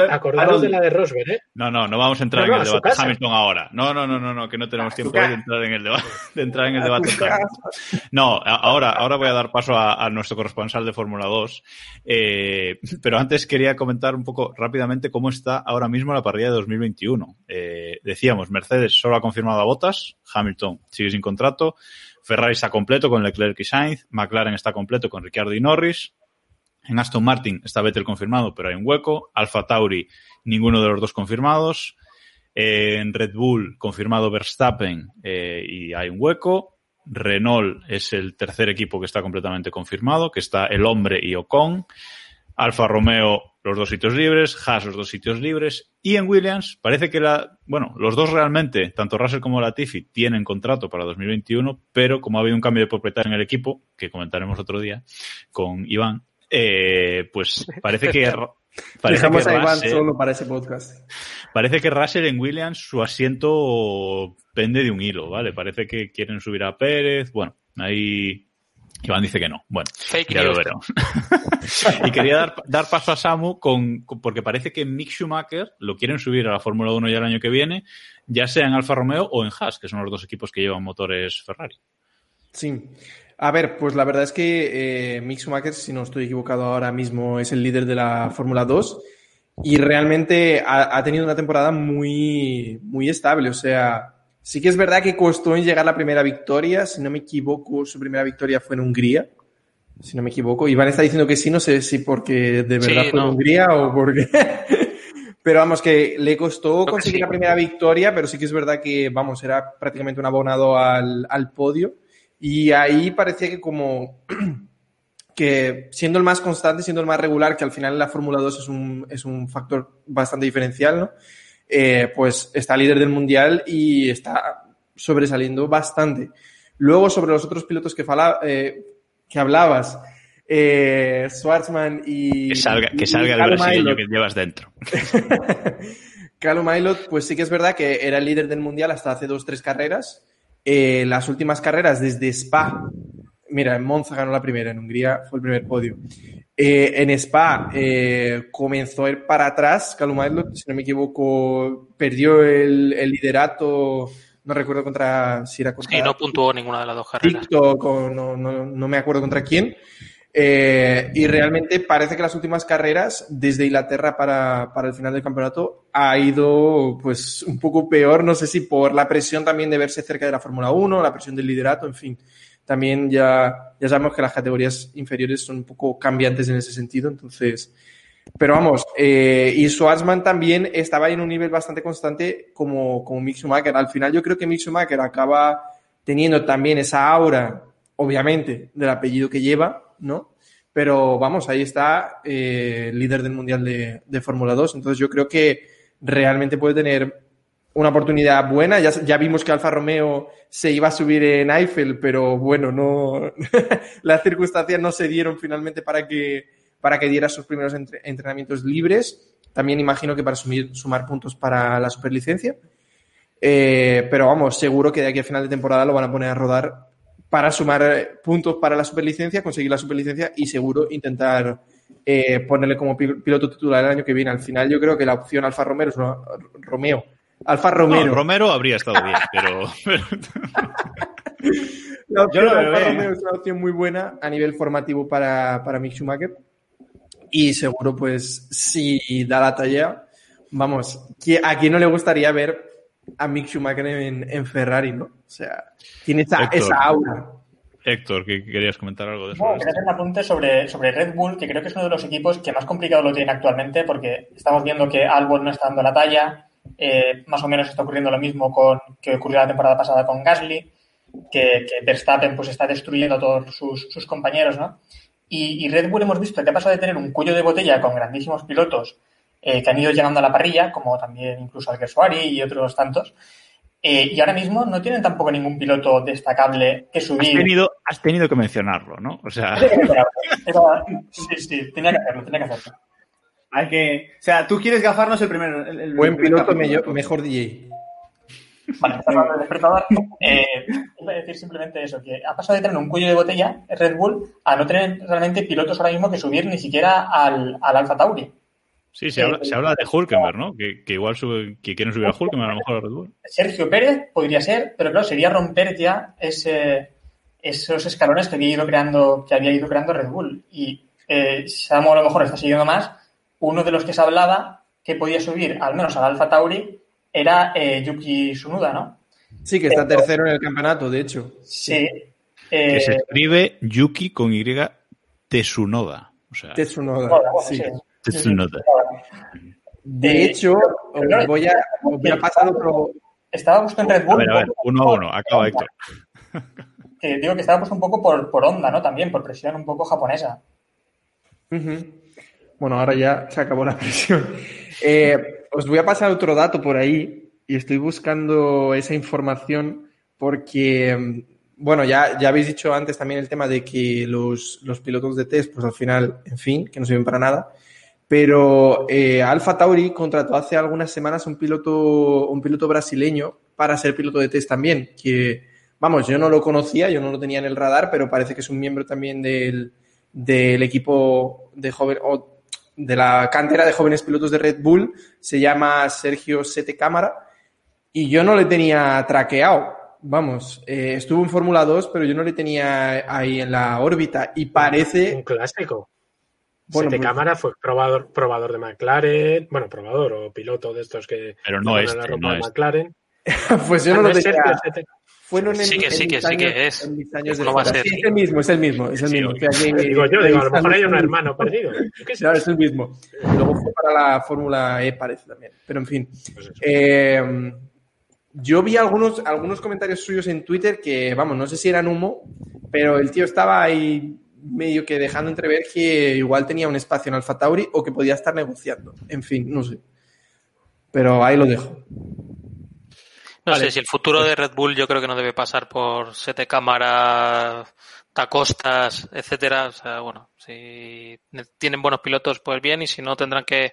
de la de Rosberg, ¿eh? No, no, no vamos a entrar No, en el debate casa. Hamilton ahora. No, no, no, no, no, que no tenemos tiempo de entrar en el debate. De entrar en el debate. No, ahora, ahora voy a dar paso a, a nuestro corresponsal de Fórmula 2. Eh, pero antes quería comentar un poco rápidamente cómo está ahora mismo la parrilla de 2021. Eh, decíamos, Mercedes solo ha confirmado a Bottas, Hamilton sigue sin contrato, Ferrari está completo con Leclerc y Sainz, McLaren está completo con Ricciardo y Norris, en Aston Martin está Vettel confirmado, pero hay un hueco. Alfa Tauri, ninguno de los dos confirmados. Eh, en Red Bull, confirmado Verstappen eh, y hay un hueco. Renault es el tercer equipo que está completamente confirmado, que está el hombre y Ocon. Alfa Romeo, los dos sitios libres. Haas, los dos sitios libres. Y en Williams, parece que la, bueno, los dos realmente, tanto Russell como Latifi, tienen contrato para 2021, pero como ha habido un cambio de propietario en el equipo, que comentaremos otro día con Iván, Eh, pues parece que. Parece Dejamos que a Iván Russell- solo para ese podcast. Parece que Russell en Williams su asiento pende de un hilo, ¿vale? Parece que quieren subir a Pérez. Bueno, ahí Iván dice que no. Bueno, Fake ya lo veremos. y quería dar, dar paso a Samu con, con- porque parece que Mick Schumacher lo quieren subir a la Fórmula 1 ya el año que viene, ya sea en Alfa Romeo o en Haas, que son los dos equipos que llevan motores Ferrari. Sí. A ver, pues la verdad es que eh, Mick Schumacher, si no estoy equivocado ahora mismo, es el líder de la Fórmula 2 y realmente ha, ha tenido una temporada muy, muy estable. O sea, sí que es verdad que costó en llegar la primera victoria. Si no me equivoco, su primera victoria fue en Hungría. Si no me equivoco. Iván está diciendo que sí, no sé si porque de Sí, verdad fue en. Hungría o porque... Pero vamos, que le costó conseguir sí. la primera victoria, pero sí que es verdad que, vamos, era prácticamente un abonado al, al podio. Y ahí parecía que como que siendo el más constante, siendo el más regular, que al final la Fórmula 2 es un, es un factor bastante diferencial, ¿no? Eh, pues está líder del mundial y está sobresaliendo bastante. Luego, sobre los otros pilotos que, fala- eh, que hablabas, eh, Schwarzman y... Que salga, que salga el brasileño que llevas dentro. Callum Aylott, pues sí que es verdad que era el líder del mundial hasta hace dos, tres carreras. Eh, las últimas carreras desde Spa, mira, en Monza ganó la primera, en Hungría fue el primer podio. Eh, en Spa eh, comenzó a ir para atrás, Callum Aylott, si no me equivoco, perdió el, el liderato, no recuerdo contra si era contra Sí, no puntuó ninguna de las dos carreras. TikTok o no, no, no me acuerdo contra quién. Eh, y realmente parece que las últimas carreras, desde Inglaterra para, para el final del campeonato, ha ido pues un poco peor. No sé si por la presión también de verse cerca de la Fórmula 1, la presión del liderato, en fin. También ya, ya sabemos que las categorías inferiores son un poco cambiantes en ese sentido. Entonces, pero vamos, eh, y Schwarzman también estaba en un nivel bastante constante como, como Mick Schumacher. Al final yo creo que Mick Schumacher acaba teniendo también esa aura, obviamente, del apellido que lleva, ¿no? Pero vamos, ahí está eh, líder del Mundial de, de Fórmula 2. Entonces yo creo que realmente puede tener una oportunidad buena. Ya, ya vimos que Alfa Romeo se iba a subir en Eiffel, pero bueno, no las circunstancias no se dieron finalmente para que, para que diera sus primeros entre- entrenamientos libres. También imagino que para sumar puntos para la superlicencia. Eh, pero vamos, seguro que de aquí a final de temporada lo van a poner a rodar para sumar eh, puntos para la superlicencia, conseguir la superlicencia y seguro intentar eh, ponerle como pi- piloto titular el año que viene. Al final yo creo que la opción Alfa Romero es una, Romeo. Alfa Romero. No, Romero habría estado bien, pero, La opción Yo Alfa. Romeo es una opción muy buena a nivel formativo para, para Mick Schumacher. Y seguro, pues, si da la talla, vamos, ¿qui- ¿a quién no le gustaría ver a Mick Schumacher en, en Ferrari, no? O sea, tiene esa, Héctor. esa aura. Héctor, que querías comentar algo de eso. Bueno, quería hacer un apunte sobre, sobre Red Bull, que creo que es uno de los equipos que más complicado lo tiene actualmente, porque estamos viendo que Albon no está dando la talla, eh, más o menos está ocurriendo lo mismo con que ocurrió la temporada pasada con Gasly, que, que Verstappen pues está destruyendo a todos sus, sus compañeros, ¿no? Y, y Red Bull hemos visto que ha pasado de tener un cuello de botella con grandísimos pilotos eh, que han ido llegando a la parrilla, como también incluso Alguersuari y otros tantos, eh, y ahora mismo no tienen tampoco ningún piloto destacable que Has subir. tenido, has tenido que mencionarlo, ¿no? O sea, Sí, sí, tenía que hacerlo, tenía que hacerlo. Hay que. O sea, tú quieres gafarnos el primer. el- el Buen primer piloto, mello- mejor DJ. Vale, cerrando el despertador. Eh, iba a decir simplemente eso, que ha pasado de tener un cuello de botella Red Bull a no tener realmente pilotos ahora mismo que subir ni siquiera al, al Alfa Tauri. Sí, se habla, se habla de Hulkenberg, ¿no? Que, que igual sube, que quieren subir a Hulkenberg a lo mejor a Red Bull. Sergio Pérez podría ser, pero claro, sería romper ya ese, esos escalones que había ido creando, que había ido creando Red Bull. Y eh, Samu a lo mejor está siguiendo más. Uno de los que se hablaba que podía subir al menos al Alfa Tauri era eh, Yuki Tsunoda, ¿no? Sí, que está tercero en el campeonato, de hecho. Sí. Que Eh, se escribe Yuki con Y Tsunoda. O sea, bueno, sí. Sí. Tsunoda. De Eh, hecho, os voy a, os voy a pasar otro. Estaba en Red A Bull. ver, a ver, uno a uno, acaba Héctor. que digo que estaba puesto un poco por, por onda, ¿no? También, por presión un poco japonesa. Bueno, ahora ya se acabó la presión. Eh, os voy a pasar otro dato por ahí y estoy buscando esa información porque mm, bueno, ya, ya habéis dicho antes también el tema de que los, los pilotos de test, pues al final, en fin, que no sirven para nada. Pero eh, Alfa Tauri contrató hace algunas semanas un piloto, un piloto brasileño para ser piloto de test también, que, vamos, yo no lo conocía, yo no lo tenía en el radar, pero parece que es un miembro también del, del equipo de joven, o de la cantera de jóvenes pilotos de Red Bull, se llama Sergio Sete Cámara, y yo no le tenía traqueado. Vamos, eh, estuvo en Fórmula 2, pero yo no le tenía ahí en la órbita y parece... Un clásico. Bueno, Sete pues- Cámara fue probador, probador de McLaren, bueno, probador o piloto de estos que Pero no ponen este, no de este. McLaren. pues yo no lo es tenía... Sete- Fueron en, Sí que en sí que sí que es. años ¿Cómo va a ser? Sí, es el mismo, es el mismo, es el mismo. sí. Aquí- Digo yo, digo, a lo mejor hay un hermano perdido. Qué sé. Claro, es el mismo. Luego fue para la Fórmula E, parece también. Pero en fin. Pues. Eh, yo vi algunos, algunos comentarios suyos en Twitter que, vamos, no sé si eran humo, pero el tío estaba ahí medio que dejando entrever que igual tenía un espacio en Alfa Tauri o que podía estar negociando. En fin, no sé. Pero ahí lo dejo. No Vale. sé, si el futuro de Red Bull yo creo que no debe pasar por sete cámaras, tacostas, etcétera. O sea, bueno, si tienen buenos pilotos, pues bien, y si no, tendrán que,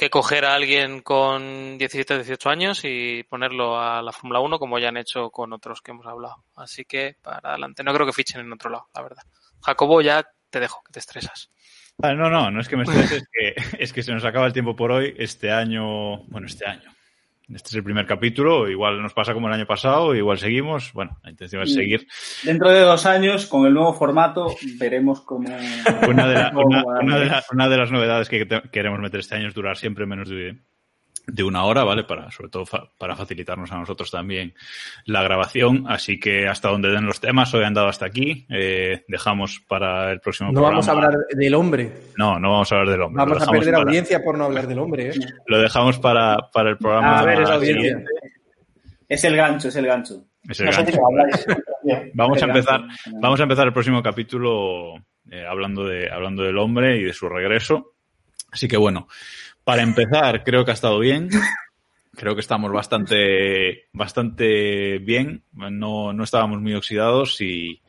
que coger a alguien con 17 o 18 años y ponerlo a la Fórmula 1 como ya han hecho con otros que hemos hablado. Así que para adelante, no creo que fichen en otro lado, la verdad. Jacobo, ya te dejo, que te estresas. Ah, no, no, no es que me estrese, es que, es que se nos acaba el tiempo por hoy. Este año, bueno, este año. Este es el primer capítulo, igual nos pasa como el año pasado, igual seguimos. Bueno, la intención es seguir. Dentro de dos años, con el nuevo formato, veremos cómo. Una de, la- cómo una- va a una de ir. la- una de las novedades que te- queremos meter este año es durar siempre menos de, de una hora, ¿vale? Para, sobre todo fa- para facilitarnos a nosotros también la grabación. Así que hasta donde den los temas, hoy han dado hasta aquí. Eh, dejamos para el próximo No programa. vamos a hablar del hombre. No, no vamos a hablar del hombre. Vamos a perder para- audiencia por no hablar del hombre, ¿eh? Lo dejamos para, para el programa. A ver, es audiencia. Es el gancho, es el gancho. Es el No sé gancho. de qué habláis. Bien. Vamos a empezar, vamos a empezar el próximo capítulo eh, hablando de hablando del hombre y de su regreso. Así que bueno, para empezar, creo que ha estado bien. Creo que estamos bastante, bastante bien. No, no estábamos muy oxidados y,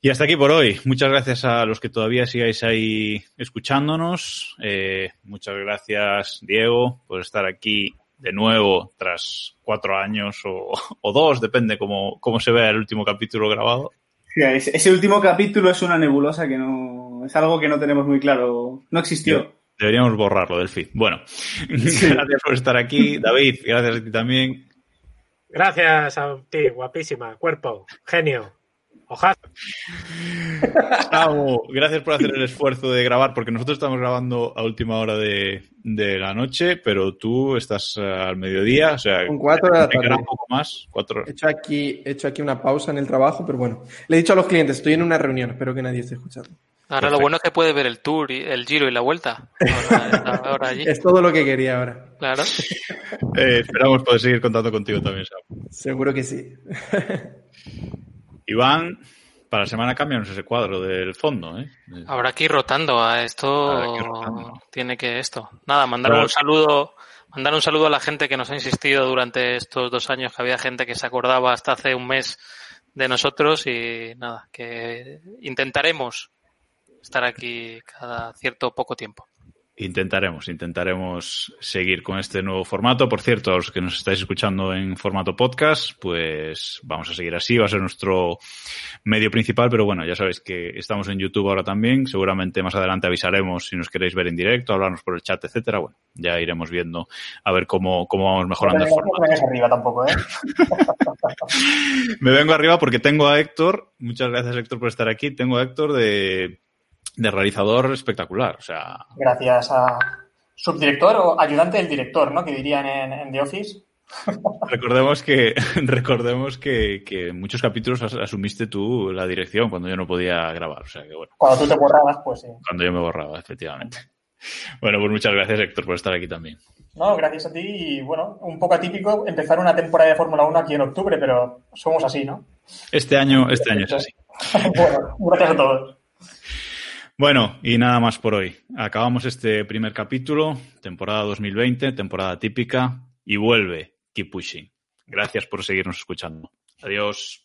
y hasta aquí por hoy. Muchas gracias a los que todavía sigáis ahí escuchándonos. Eh, muchas gracias, Diego, por estar aquí de nuevo tras cuatro años o, o dos, depende cómo, cómo se vea el último capítulo grabado. Sí, ese, ese último capítulo es una nebulosa que no. Es algo que no tenemos muy claro. No existió. Deberíamos borrarlo del feed. Bueno, gracias por estar aquí. David, gracias a ti también. Gracias a ti, guapísima, cuerpo, genio. Ojalá. Gracias por hacer el esfuerzo de grabar, porque nosotros estamos grabando a última hora de, de la noche, pero tú estás eh, al mediodía, o sea, Con cuatro de la te quedará tarde. un poco más. Cuatro. He hecho, aquí, he hecho aquí una pausa en el trabajo, pero bueno. Le he dicho a los clientes, estoy en una reunión, espero que nadie esté escuchando. Ahora Perfecto. lo bueno es que puede ver el tour, y el giro y la vuelta. Ahora, ahora allí. Es todo lo que quería ahora. Claro. Eh, esperamos poder seguir contando contigo también, Samu. Seguro que sí. Iván, para la semana cambianos ese cuadro del fondo, ¿eh? Habrá que ir rotando a esto. Rotando. Tiene que esto. Nada, mandar un saludo, mandar un saludo a la gente que nos ha insistido durante estos dos años, que había gente que se acordaba hasta hace un mes de nosotros y nada, que intentaremos estar aquí cada cierto poco tiempo. Intentaremos, intentaremos seguir con este nuevo formato. Por cierto, a los que nos estáis escuchando en formato podcast, pues vamos a seguir así, va a ser nuestro medio principal, pero bueno, ya sabéis que estamos en YouTube ahora también, seguramente más adelante avisaremos si nos queréis ver en directo, hablarnos por el chat, etcétera. Bueno, ya iremos viendo a ver cómo, cómo vamos mejorando el No formato. te arriba tampoco, ¿eh? Me vengo arriba porque tengo a Héctor, muchas gracias Héctor por estar aquí, tengo a Héctor de, de realizador espectacular, o sea, Gracias a subdirector o ayudante del director, ¿no? Que dirían en, en The Office. Recordemos que, recordemos que, que en muchos capítulos as- asumiste tú la dirección cuando yo no podía grabar. O sea que bueno, Cuando tú te borrabas, pues sí. cuando yo me borraba, efectivamente. Bueno, pues muchas gracias, Héctor, por estar aquí también. No, gracias a ti y bueno, un poco atípico empezar una temporada de Fórmula 1 aquí en octubre, pero somos así, ¿no? Este año, este año es así. bueno, gracias a todos. Bueno, y nada más por hoy. Acabamos este primer capítulo, temporada 2020, temporada típica, y vuelve Keep Pushing. Gracias por seguirnos escuchando. Adiós.